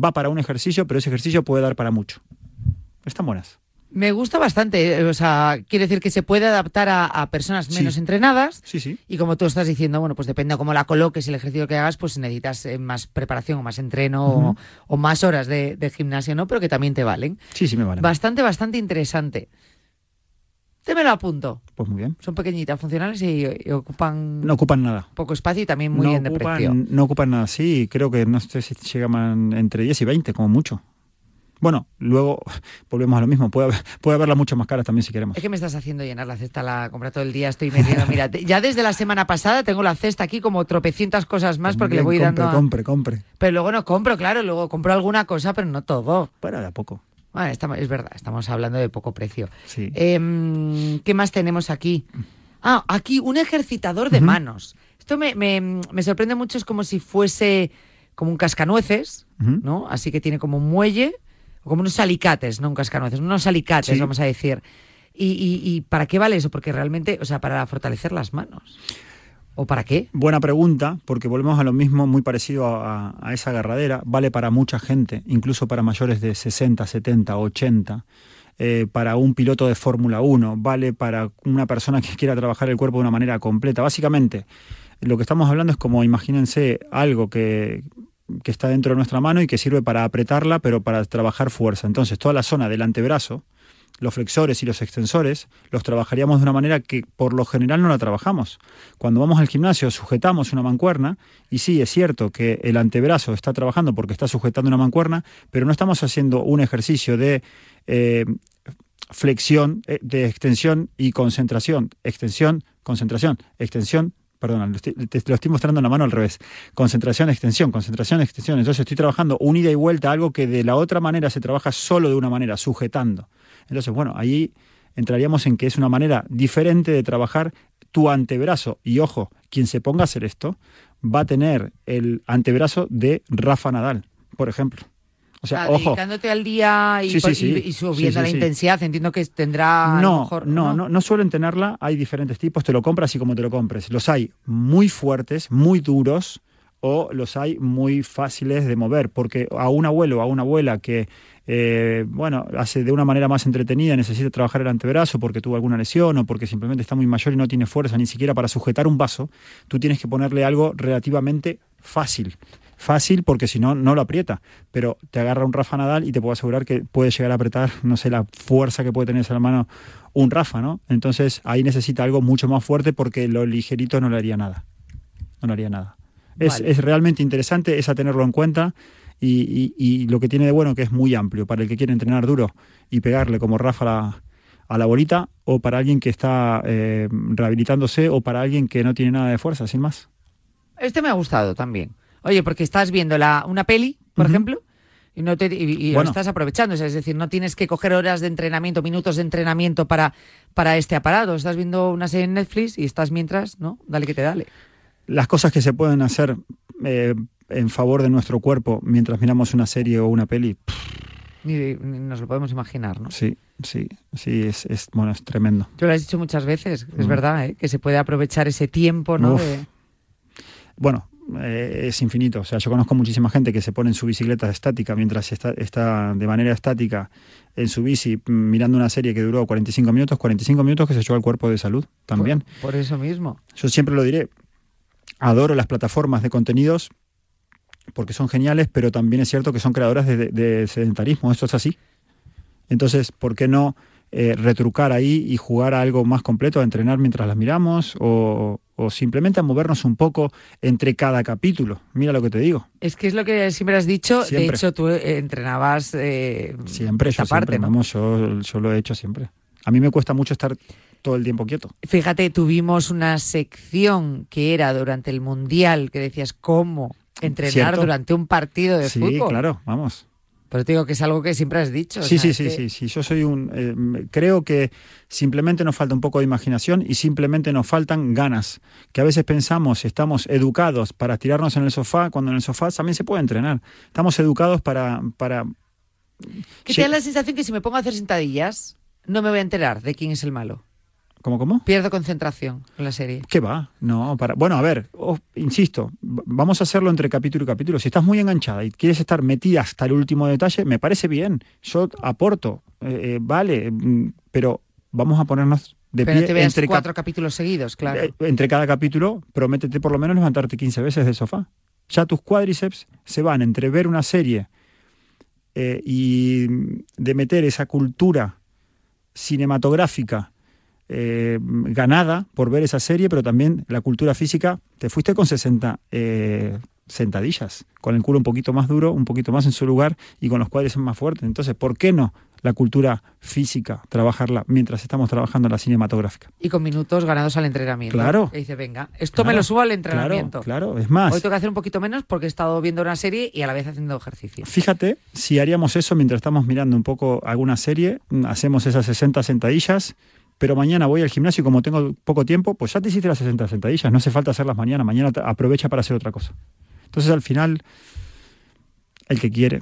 va para un ejercicio, pero ese ejercicio puede dar para mucho. Están buenas. Me gusta bastante, eh, o sea, quiere decir que se puede adaptar a, a personas menos entrenadas. Sí, sí. Y como tú estás diciendo, bueno, pues depende de cómo la coloques y el ejercicio que hagas, pues necesitas eh, más preparación o más entreno o- más horas de, de gimnasio, ¿no? Pero que también te valen. Sí, sí me vale. Bastante, bastante interesante. Te me lo apunto. Pues muy bien. Son pequeñitas, funcionales y, y ocupan No ocupan nada. poco espacio y también muy no bien de precio. No ocupan nada, sí, creo que no sé si llegan entre 10 y 20, como mucho. Bueno, luego volvemos a lo mismo, puede, haber- puede haberlas mucho más caras también si queremos. Es que me estás haciendo llenar la cesta, la compra todo el día, estoy metiendo. Mira, ya desde la semana pasada tengo la cesta aquí como tropecientas cosas más porque le voy compre, dando. a- compre, compre. Pero luego no compro, claro, luego compro alguna cosa, pero no todo. Para de a poco. Bueno, estamos, es verdad, estamos hablando de poco precio. Sí. Em, ¿Qué más tenemos aquí? Ah, aquí un ejercitador de manos. Esto me, me- me sorprende mucho, es como si fuese como un cascanueces. ¿no? Así que tiene como un muelle, o como unos alicates, no un cascanueces, unos alicates, Sí. vamos a decir. ¿Y, y, y para qué vale eso? Porque realmente, o sea, para fortalecer las manos. ¿O para qué? Buena pregunta, porque volvemos a lo mismo, muy parecido a, esa agarradera. Vale para mucha gente, incluso para mayores de 60, 70, 80. eh, para un piloto de Fórmula 1, vale para una persona que quiera trabajar el cuerpo de una manera completa. Básicamente, lo que estamos hablando es como, imagínense, algo que está dentro de nuestra mano y que sirve para apretarla, pero para trabajar fuerza. Entonces, toda la zona del antebrazo, los flexores y los extensores los trabajaríamos de una manera que por lo general no la trabajamos. Cuando vamos al gimnasio sujetamos una mancuerna y sí, es cierto que el antebrazo está trabajando porque está sujetando una mancuerna, pero no estamos haciendo un ejercicio de eh, flexión, eh, de extensión y concentración. Extensión, concentración, extensión. Estoy- te lo estoy mostrando en la mano al revés. Concentración, extensión, concentración, extensión. Entonces estoy trabajando un ida y vuelta, algo que de la otra manera se trabaja solo de una manera, sujetando. Entonces, bueno, ahí entraríamos en que es una manera diferente de trabajar tu antebrazo. Y ojo, quien se ponga a hacer esto va a tener el antebrazo de Rafa Nadal, por ejemplo. O sea, Ah, ojo. dedicándote al día y, Sí, sí, por- y- sí. y subiendo la intensidad, entiendo que tendrá a lo No, mejor, no, no, no suelen tenerla. Hay diferentes tipos. Te lo compras y como te lo compres. Los hay muy fuertes, muy duros, o los hay muy fáciles de mover. Porque a un abuelo, a una abuela que, eh, bueno, hace de una manera más entretenida, necesita trabajar el antebrazo porque tuvo alguna lesión o porque simplemente está muy mayor y no tiene fuerza ni siquiera para sujetar un vaso, tú tienes que ponerle algo relativamente fácil. Fácil porque si no, no lo aprieta. Pero te agarra un Rafa Nadal y te puedo asegurar que puede llegar a apretar, no sé, la fuerza que puede tener esa mano un Rafa, ¿no? Entonces ahí necesita algo mucho más fuerte porque lo ligerito no le haría nada. No le haría nada. Es, Vale. es realmente interesante, es a tenerlo en cuenta. Y, y- y lo que tiene de bueno que es muy amplio para el que quiere entrenar duro y pegarle como Rafa a la, a la bolita o para alguien que está eh, rehabilitándose o para alguien que no tiene nada de fuerza, sin más. Este me ha gustado también. Oye, porque estás viendo la, una peli, por ejemplo, y, no te, y, y lo estás aprovechando. O sea, es decir, no tienes que coger horas de entrenamiento, minutos de entrenamiento para, para este aparato. Estás viendo una serie en Netflix y estás mientras, ¿no? Dale que te dale. Las cosas que se pueden hacer eh, en favor de nuestro cuerpo mientras miramos una serie o una peli, Ni, ni nos lo podemos imaginar, ¿no? sí, sí, sí, es, es, bueno, es tremendo. Tú lo has dicho muchas veces, es Mm. verdad, ¿eh? que se puede aprovechar ese tiempo, ¿no? De- Bueno, eh, es infinito. O sea, yo conozco muchísima gente que se pone en su bicicleta estática mientras está, está de manera estática en su bici mm, mirando una serie que duró 45 minutos, 45 minutos que se echó al cuerpo de salud también. Por, por eso mismo. Yo siempre lo diré, adoro las plataformas de contenidos porque son geniales, pero también es cierto que son creadoras de, de- de sedentarismo, esto es así. Entonces, ¿por qué no eh, retrucar ahí y jugar a algo más completo, a entrenar mientras las miramos o, o simplemente a movernos un poco entre cada capítulo? Mira lo que te digo. Es que es lo que siempre has dicho. De hecho, tú eh, entrenabas eh, Siempre, esta yo parte, siempre, ¿no? vamos, yo, yo lo he hecho siempre. A mí me cuesta mucho estar todo el tiempo quieto. Fíjate, tuvimos una sección que era durante el Mundial que decías cómo entrenar ¿Cierto? durante un partido de sí, fútbol. claro, vamos. Pero te digo que es algo que siempre has dicho. o Sí, sea, sí, sí, que- sí, sí. Yo soy un. eh, creo que simplemente nos falta un poco de imaginación y simplemente nos faltan ganas. Que a veces pensamos, estamos educados para tirarnos en el sofá, cuando en el sofá también se puede entrenar. Estamos educados para. para Que Sí. te da la sensación que si me pongo a hacer sentadillas, no me voy a enterar de quién es el malo. ¿Cómo, cómo? Pierdo concentración en la serie. ¿Qué va? No, para. Bueno, a ver, os- insisto, vamos a hacerlo entre capítulo y capítulo. Si estás muy enganchada y quieres estar metida hasta el último detalle, me parece bien. Yo aporto, eh, eh, vale, mm, pero vamos a ponernos de Pero pie te entre, cap- cuatro capítulos seguidos, claro. eh, entre cada capítulo. Prométete por lo menos levantarte 15 veces del sofá. Ya tus cuádriceps se van entre ver una serie eh, y de meter esa cultura cinematográfica eh, ganada por ver esa serie, pero también la cultura física. Te fuiste con 60 eh, sentadillas, con el culo un poquito más duro, un poquito más en su lugar y con los cuádriceps más fuertes. Entonces, ¿por qué no la cultura física trabajarla mientras estamos trabajando la cinematográfica? Y con minutos ganados al entrenamiento. Claro. Que dice, venga, esto me Claro, lo subo al claro, entrenamiento. claro, es más. Hoy tengo que hacer un poquito menos porque he estado viendo una serie y a la vez haciendo ejercicio. Fíjate, si haríamos eso mientras estamos mirando un poco alguna serie, hacemos esas 60 sentadillas, pero mañana voy al gimnasio y como tengo poco tiempo, pues ya te hiciste las 60 sentadillas, no hace falta hacerlas mañana, mañana aprovecha para hacer otra cosa. Entonces al final, el que quiere.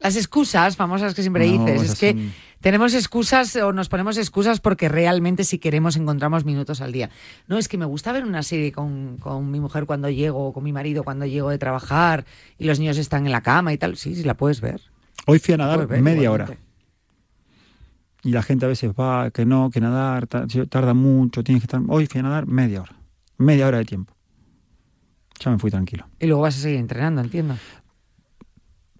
Las excusas famosas que siempre No, dices, es que son- tenemos excusas o nos ponemos excusas porque realmente si queremos encontramos minutos al día. No, es que me gusta ver una serie con, con mi mujer cuando llego, o con mi marido cuando llego de trabajar y los niños están en la cama y tal. Sí, sí, la puedes ver. Hoy fui a nadar ver media igualmente. hora. Y la gente a veces va, que no, que nadar, ta- tarda mucho, tienes que estar... Hoy fui a nadar media hora. Media hora de tiempo. Ya me fui tranquilo. Y luego vas a seguir entrenando, entiendo.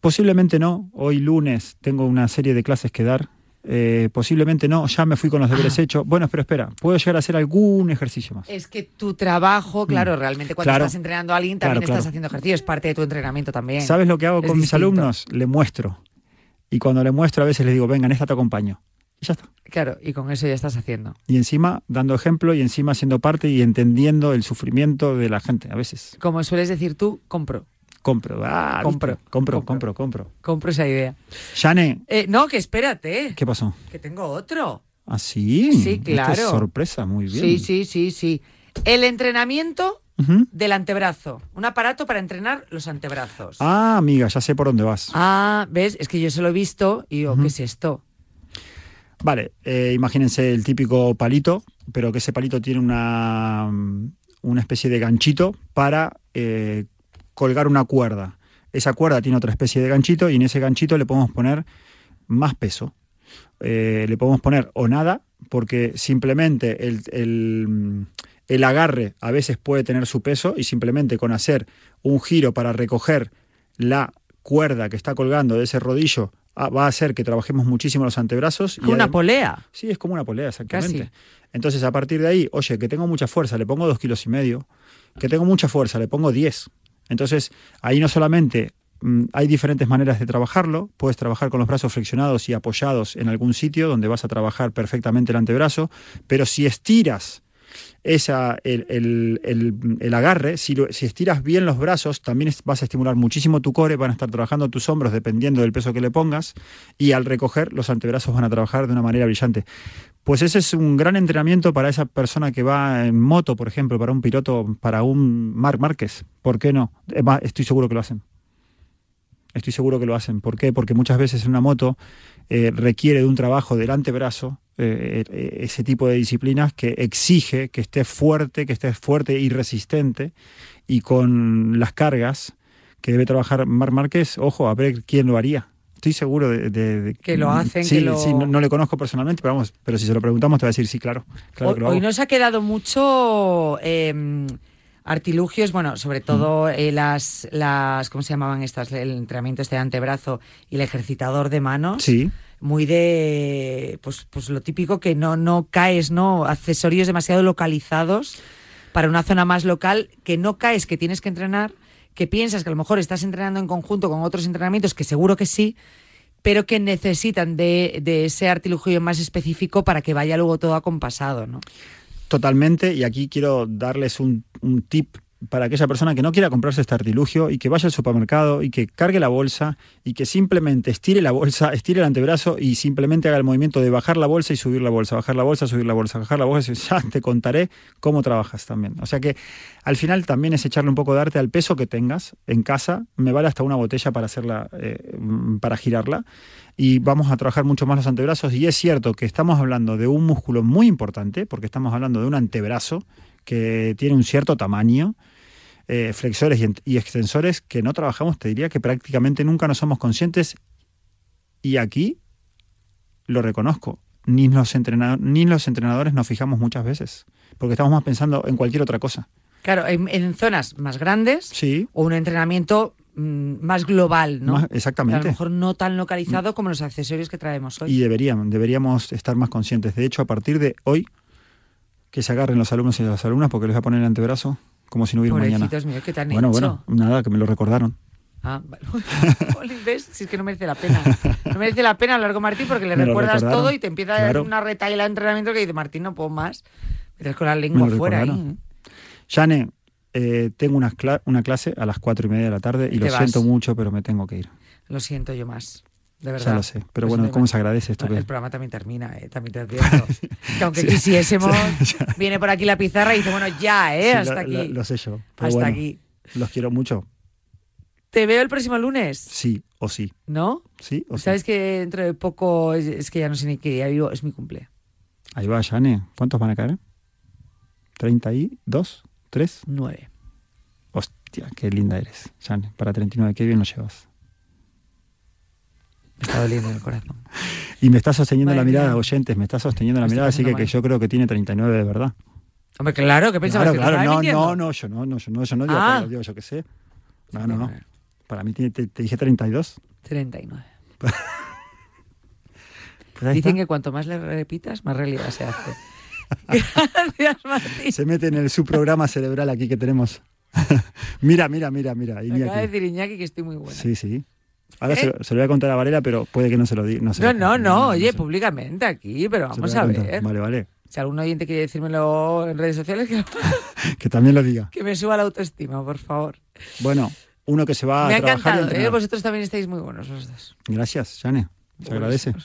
Posiblemente no. Hoy lunes tengo una serie de clases que dar. Eh, posiblemente no. Ya me fui con los deberes Ah. hechos. Bueno, pero espera. Puedo llegar a hacer algún ejercicio más. Es que tu trabajo, claro, realmente cuando Mm. Claro. estás entrenando a alguien Claro, también estás haciendo ejercicio, es parte de tu entrenamiento también. ¿Sabes lo que hago Es con mis alumnos? Le muestro. Y cuando le muestro a veces les digo, venga, en esta te acompaño. Y ya está. Claro, y con eso ya estás haciendo. Y encima dando ejemplo y encima siendo parte y entendiendo el sufrimiento de la gente. A veces Como sueles decir tú, compro. compro. Ah. Compro. Compro, compro, compro. Compro esa idea. Jane, Eh, no, que espérate, ¿qué pasó? que tengo otro. ¿Ah, sí? Sí, es claro. sorpresa, muy bien. Sí, sí, sí, sí. El entrenamiento del antebrazo. Un aparato para entrenar los antebrazos. Ah, amiga, ya sé por dónde vas. Ah, ¿ves? Es que yo se lo he visto y digo, ¿qué es esto? Vale, eh, imagínense el típico palito, pero que ese palito tiene una, una especie de ganchito para eh, colgar una cuerda. Esa cuerda tiene otra especie de ganchito y en ese ganchito le podemos poner más peso. Eh, le podemos poner o nada, porque simplemente el, el, el agarre a veces puede tener su peso y simplemente con hacer un giro para recoger la cuerda que está colgando de ese rodillo va a hacer que trabajemos muchísimo los antebrazos. Como una polea. Sí, es como una polea, exactamente. Casi. Entonces, a partir de ahí, oye, que tengo mucha fuerza, le pongo dos kilos y medio. Que tengo mucha fuerza, le pongo 10. Entonces, ahí no solamente mm, hay diferentes maneras de trabajarlo, puedes trabajar con los brazos flexionados y apoyados en algún sitio donde vas a trabajar perfectamente el antebrazo, pero si estiras esa, el, el- el- agarre, si, si estiras bien los brazos, también vas a estimular muchísimo tu core, van a estar trabajando tus hombros dependiendo del peso que le pongas, y al recoger los antebrazos van a trabajar de una manera brillante. Pues ese es un gran entrenamiento para esa persona que va en moto, por ejemplo, para un piloto, para un Marc Márquez. ¿Por qué no? Estoy seguro que lo hacen. Estoy seguro que lo hacen. ¿Por qué? Porque muchas veces en una moto eh, requiere de un trabajo del antebrazo, eh, eh, ese tipo de disciplinas que exige que estés fuerte, que estés fuerte y resistente, y con las cargas que debe trabajar Marc Márquez, ojo, a ver quién lo haría. Estoy seguro de, de- de- Que lo hacen, Sí, que lo- sí, no, no le conozco personalmente, pero vamos, pero si se lo preguntamos te va a decir sí, claro. claro Hoy, que lo hoy nos ha quedado mucho eh, artilugios, bueno, sobre todo eh, las, las, ¿cómo se llamaban estas? El entrenamiento este de antebrazo y el ejercitador de manos. Sí. Muy de, pues, pues lo típico que no, no caes, ¿no? Accesorios demasiado localizados para una zona más local, que no caes, que tienes que entrenar, que piensas que a lo mejor estás entrenando en conjunto con otros entrenamientos, que seguro que sí, pero que necesitan de, de ese artilugio más específico para que vaya luego todo acompasado, ¿no? Totalmente, y aquí quiero darles un, un tip para aquella persona que no quiera comprarse este artilugio y que vaya al supermercado y que cargue la bolsa y que simplemente estire la bolsa, estire el antebrazo y simplemente haga el movimiento de bajar la bolsa y subir la bolsa, bajar la bolsa, subir la bolsa, bajar la bolsa, ya te contaré cómo trabajas también. O sea que al final también es echarle un poco de arte al peso que tengas en casa. Me vale hasta una botella para hacerla, eh, para girarla y vamos a trabajar mucho más los antebrazos. Y es cierto que estamos hablando de un músculo muy importante, porque estamos hablando de un antebrazo que tiene un cierto tamaño, eh, flexores y, y extensores que no trabajamos, te diría que prácticamente nunca nos somos conscientes. Y aquí lo reconozco, ni los, entrenadores, ni los entrenadores nos fijamos muchas veces, porque estamos más pensando en cualquier otra cosa. Claro, en, en zonas más grandes Sí. o un entrenamiento mm, más global, ¿no? Más- exactamente. A lo mejor no tan localizado como los accesorios que traemos hoy. Y deberíamos, deberíamos estar más conscientes. De hecho, a partir de hoy, que se agarren los alumnos y las alumnas porque les voy a poner el antebrazo como si no hubiera mañana. Míos, ¿qué te han bueno, hecho? bueno, nada, que me lo recordaron. Ah, vale. ¿ves? Si es que no merece la pena. No merece la pena hablar con Martín porque le Me recuerdas todo y te empieza a dar Claro. una retaila de entrenamiento que dice, Martín, no puedo más. Me traes con la lengua lo fuera ahí. recordaron. Jane, eh, tengo una, cla- una clase a las cuatro y media de la tarde y lo vas. siento mucho, pero me tengo que ir. Lo siento yo más. De verdad. Ya lo sé. Pero bueno, ¿cómo se agradece esto? Bueno, que- El programa también termina, ¿eh? También te advierto. que aunque Sí. quisiésemos, Sí, viene por aquí la pizarra y dice, bueno, ya, ¿eh? Sí, Hasta lo, aquí. lo- lo sé yo. Hasta bueno, aquí. Los quiero mucho. Te veo el próximo lunes, Sí o sí. ¿no? Sí o sí. Sabes que dentro de poco, es, es que ya no sé ni qué día vivo, es mi cumple. Ahí va, Jane. ¿Cuántos van a caer? ¿32? ¿3? Nueve. Hostia, qué linda eres, Jane. Para 39, qué bien lo llevas. Me está doliendo en el corazón. Y me está sosteniendo Madre la mirada, mía. oyentes, me está sosteniendo la Me mirada, así que, que yo creo que tiene 39 de verdad. Hombre, claro, ¿qué pensabas? Claro, que te claro, no, mintiendo? no, no, yo no, no, yo no, yo no digo, Ah. pero digo, yo qué sé. No, no, no. Para mí tiene- te, te dije 32. 39. Pues Dicen está. que cuanto más le repitas, más realidad se hace. Gracias, Martín. Se mete en el subprograma cerebral aquí que tenemos. mira, mira, mira, mira. Me acaba de decir Iñaki que estoy muy buena. Sí, sí. Ahora ¿Eh? se, lo- se lo voy a contar a Varela, pero puede que no se lo diga. No, No, no, no, oye, públicamente aquí, pero vamos a ver. Vale, vale. Si algún oyente quiere decírmelo en redes sociales, que, Que también lo diga. que me suba la autoestima, por favor. Bueno, uno que se va me ha a trabajar y encantado, ¿eh? entrenar. Vosotros también estáis muy buenos los dos. Gracias, Jane. Se agradece.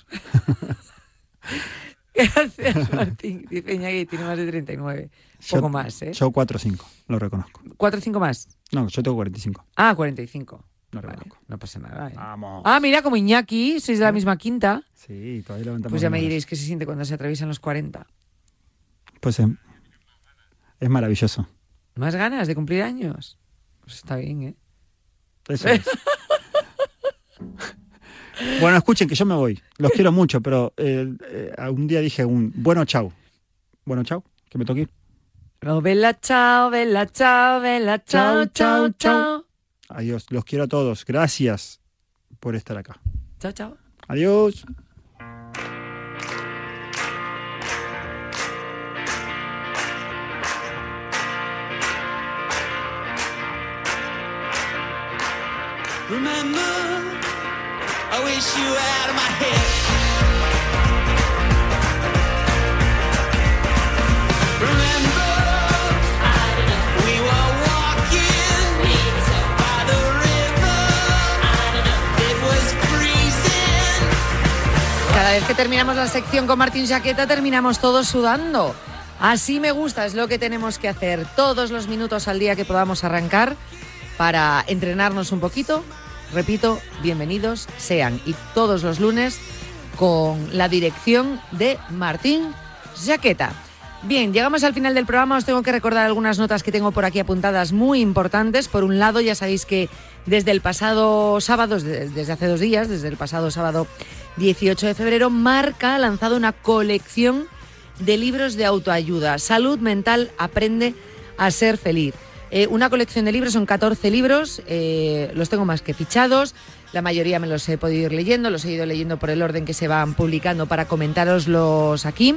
Gracias, Martín. Dice Iñaki que tiene más de 39. Poco Yo- más, ¿eh? Yo 4 o 5, lo reconozco. ¿Cuatro o cinco más? No, yo tengo 45. Ah, 45. Lo Vale, no pasa nada. ¿eh? Vamos. Ah, mira, como Iñaki, sois de la misma quinta. Sí, todavía levantamos Pues ya me diréis qué se siente cuando se atraviesan los 40. Pues eh, es maravilloso. ¿Más ganas de cumplir años? Pues está bien, ¿eh? Eso es. bueno, escuchen que yo me voy. Los quiero mucho, pero eh, eh, un día dije un bueno chau. Bueno chau, que me toque ir. Bella chao, bella chao, bella chao, chao, chao. Adiós, los quiero a todos. Gracias por estar acá. Chao, chao. Adiós. Remember, I wish you were out of my head. Que terminamos la sección con Martín Jaqueta, terminamos todos sudando. Así me gusta, es lo que tenemos que hacer todos los minutos al día que podamos arrancar para entrenarnos un poquito. Repito, bienvenidos sean y todos los lunes con la dirección de Martín Jaqueta. Bien, llegamos al final del programa. Os tengo que recordar algunas notas que tengo por aquí apuntadas muy importantes. Por un lado, ya sabéis que desde el pasado sábado, desde hace dos días, desde el pasado sábado 18 de febrero, Marca ha lanzado una colección de libros de autoayuda. Salud mental, aprende a ser feliz. Eh, una colección de libros, son 14 libros, eh, los tengo más que fichados, la mayoría me los he podido ir leyendo, los he ido leyendo por el orden que se van publicando para comentároslos aquí.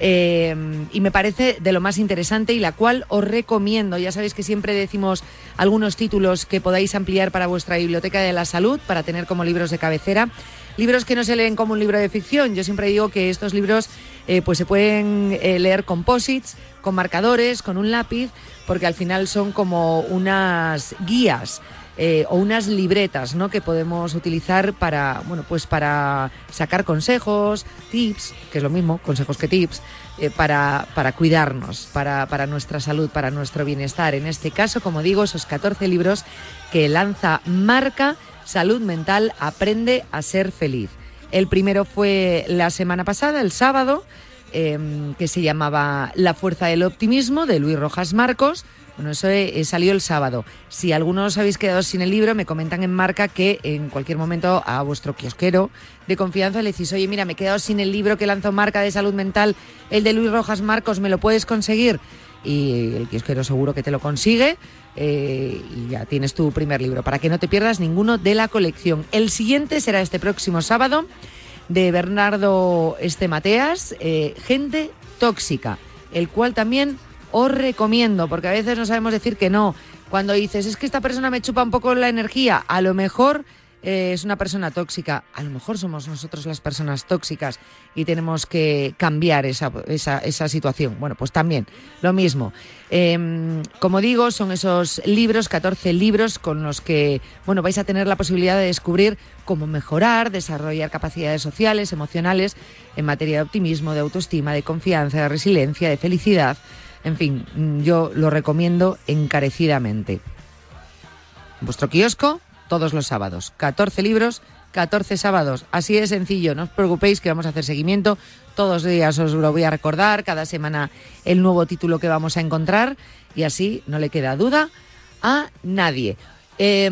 Eh, y me parece de lo más interesante y la cual os recomiendo. Ya sabéis que siempre decimos algunos títulos que podáis ampliar para vuestra biblioteca de la salud, para tener como libros de cabecera. Libros que no se leen como un libro de ficción. Yo siempre digo que estos libros eh, pues se pueden eh, leer composites, con marcadores, con un lápiz, porque al final son como unas guías eh, o unas libretas ¿no? que podemos utilizar para, bueno, pues para sacar consejos, tips, que es lo mismo, consejos que tips, eh, para, para cuidarnos, para, para nuestra salud, para nuestro bienestar. En este caso, como digo, esos 14 libros que lanza Marca Salud Mental, Aprende a ser feliz. El primero fue la semana pasada, el sábado, eh, que se llamaba La fuerza del optimismo, de Luis Rojas Marcos. Bueno, eso eh, salió el sábado. Si algunos os habéis quedado sin el libro, me comentan en marca que en cualquier momento a vuestro kiosquero de confianza le decís, oye, mira, me he quedado sin el libro que lanzó marca de salud mental, el de Luis Rojas Marcos, ¿me lo puedes conseguir? Y el kiosquero seguro que te lo consigue eh, y ya tienes tu primer libro, para que no te pierdas ninguno de la colección. El siguiente será este próximo sábado de Bernardo Estemateas, eh, Gente Tóxica, el cual también os recomiendo, porque a veces no sabemos decir que no. Cuando dices, es que esta persona me chupa un poco la energía, a lo mejor eh, es una persona tóxica, a lo mejor somos nosotros las personas tóxicas y tenemos que cambiar esa, situación. Bueno, pues también lo mismo. Eh, como digo, son esos libros, 14 libros con los que bueno, vais a tener la posibilidad de descubrir cómo mejorar, desarrollar capacidades sociales, emocionales en materia de optimismo, de autoestima, de confianza, de resiliencia, de felicidad. En fin, yo lo recomiendo encarecidamente. Vuestro kiosco, todos los sábados. 14 libros, 14 sábados. Así de sencillo, no os preocupéis que vamos a hacer seguimiento. Todos los días os lo voy a recordar, cada semana el nuevo título que vamos a encontrar y así no le queda duda a nadie. Eh,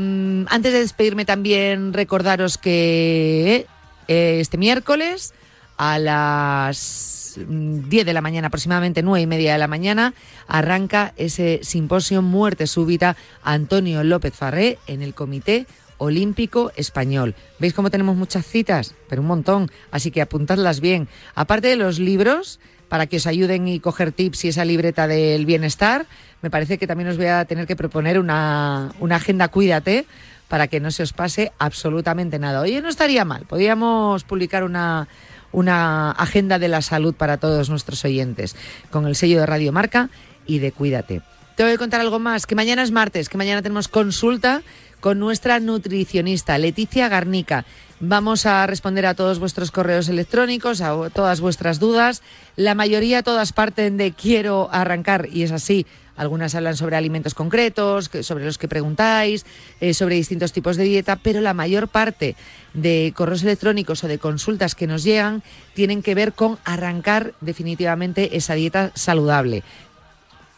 antes de despedirme también recordaros que eh, este miércoles a las 10 de la mañana, aproximadamente 9 y media de la mañana, arranca ese simposio Muerte Súbita Antonio López Farré en el Comité Olímpico Español. ¿Veis cómo tenemos muchas citas? Pero un montón, así que apuntadlas bien. Aparte de los libros, para que os ayuden y coger tips y esa libreta del bienestar, me parece que también os voy a tener que proponer una agenda Cuídate para que no se os pase absolutamente nada. Oye, no estaría mal, podríamos publicar una una agenda de la salud para todos nuestros oyentes, con el sello de Radio Marca y de Cuídate. Te voy a contar algo más, que mañana es martes, que mañana tenemos consulta con nuestra nutricionista, Leticia Garnica. Vamos a responder a todos vuestros correos electrónicos, a todas vuestras dudas. La mayoría todas parten de quiero arrancar, y es así. Algunas hablan sobre alimentos concretos, sobre los que preguntáis, eh, sobre distintos tipos de dieta, pero la mayor parte de correos electrónicos o de consultas que nos llegan tienen que ver con arrancar definitivamente esa dieta saludable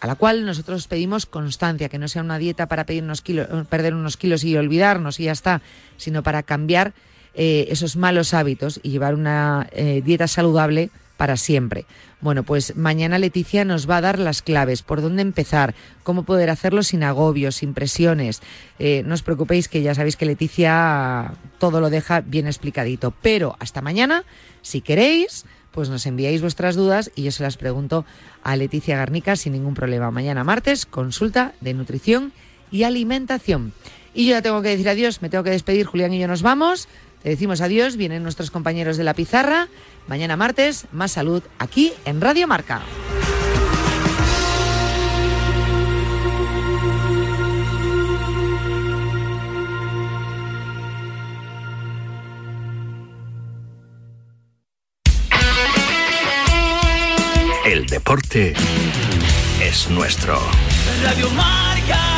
a la cual nosotros pedimos constancia, que no sea una dieta para pedir unos kilos, perder unos kilos y olvidarnos y ya está, sino para cambiar eh, esos malos hábitos y llevar una eh, dieta saludable para siempre. Bueno, pues mañana Leticia nos va a dar las claves, por dónde empezar, cómo poder hacerlo sin agobios, sin presiones. Eh, no os preocupéis que ya sabéis que Leticia todo lo deja bien explicadito. Pero hasta mañana, si queréis, pues nos enviáis vuestras dudas y yo se las pregunto a Leticia Garnica sin ningún problema. Mañana martes, consulta de nutrición y alimentación. Y yo ya tengo que decir adiós, me tengo que despedir, Julián y yo nos vamos. Te decimos adiós, vienen nuestros compañeros de la pizarra. Mañana martes, más salud aquí en Radio Marca. El deporte es nuestro. Radio Marca.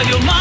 Radio Marca.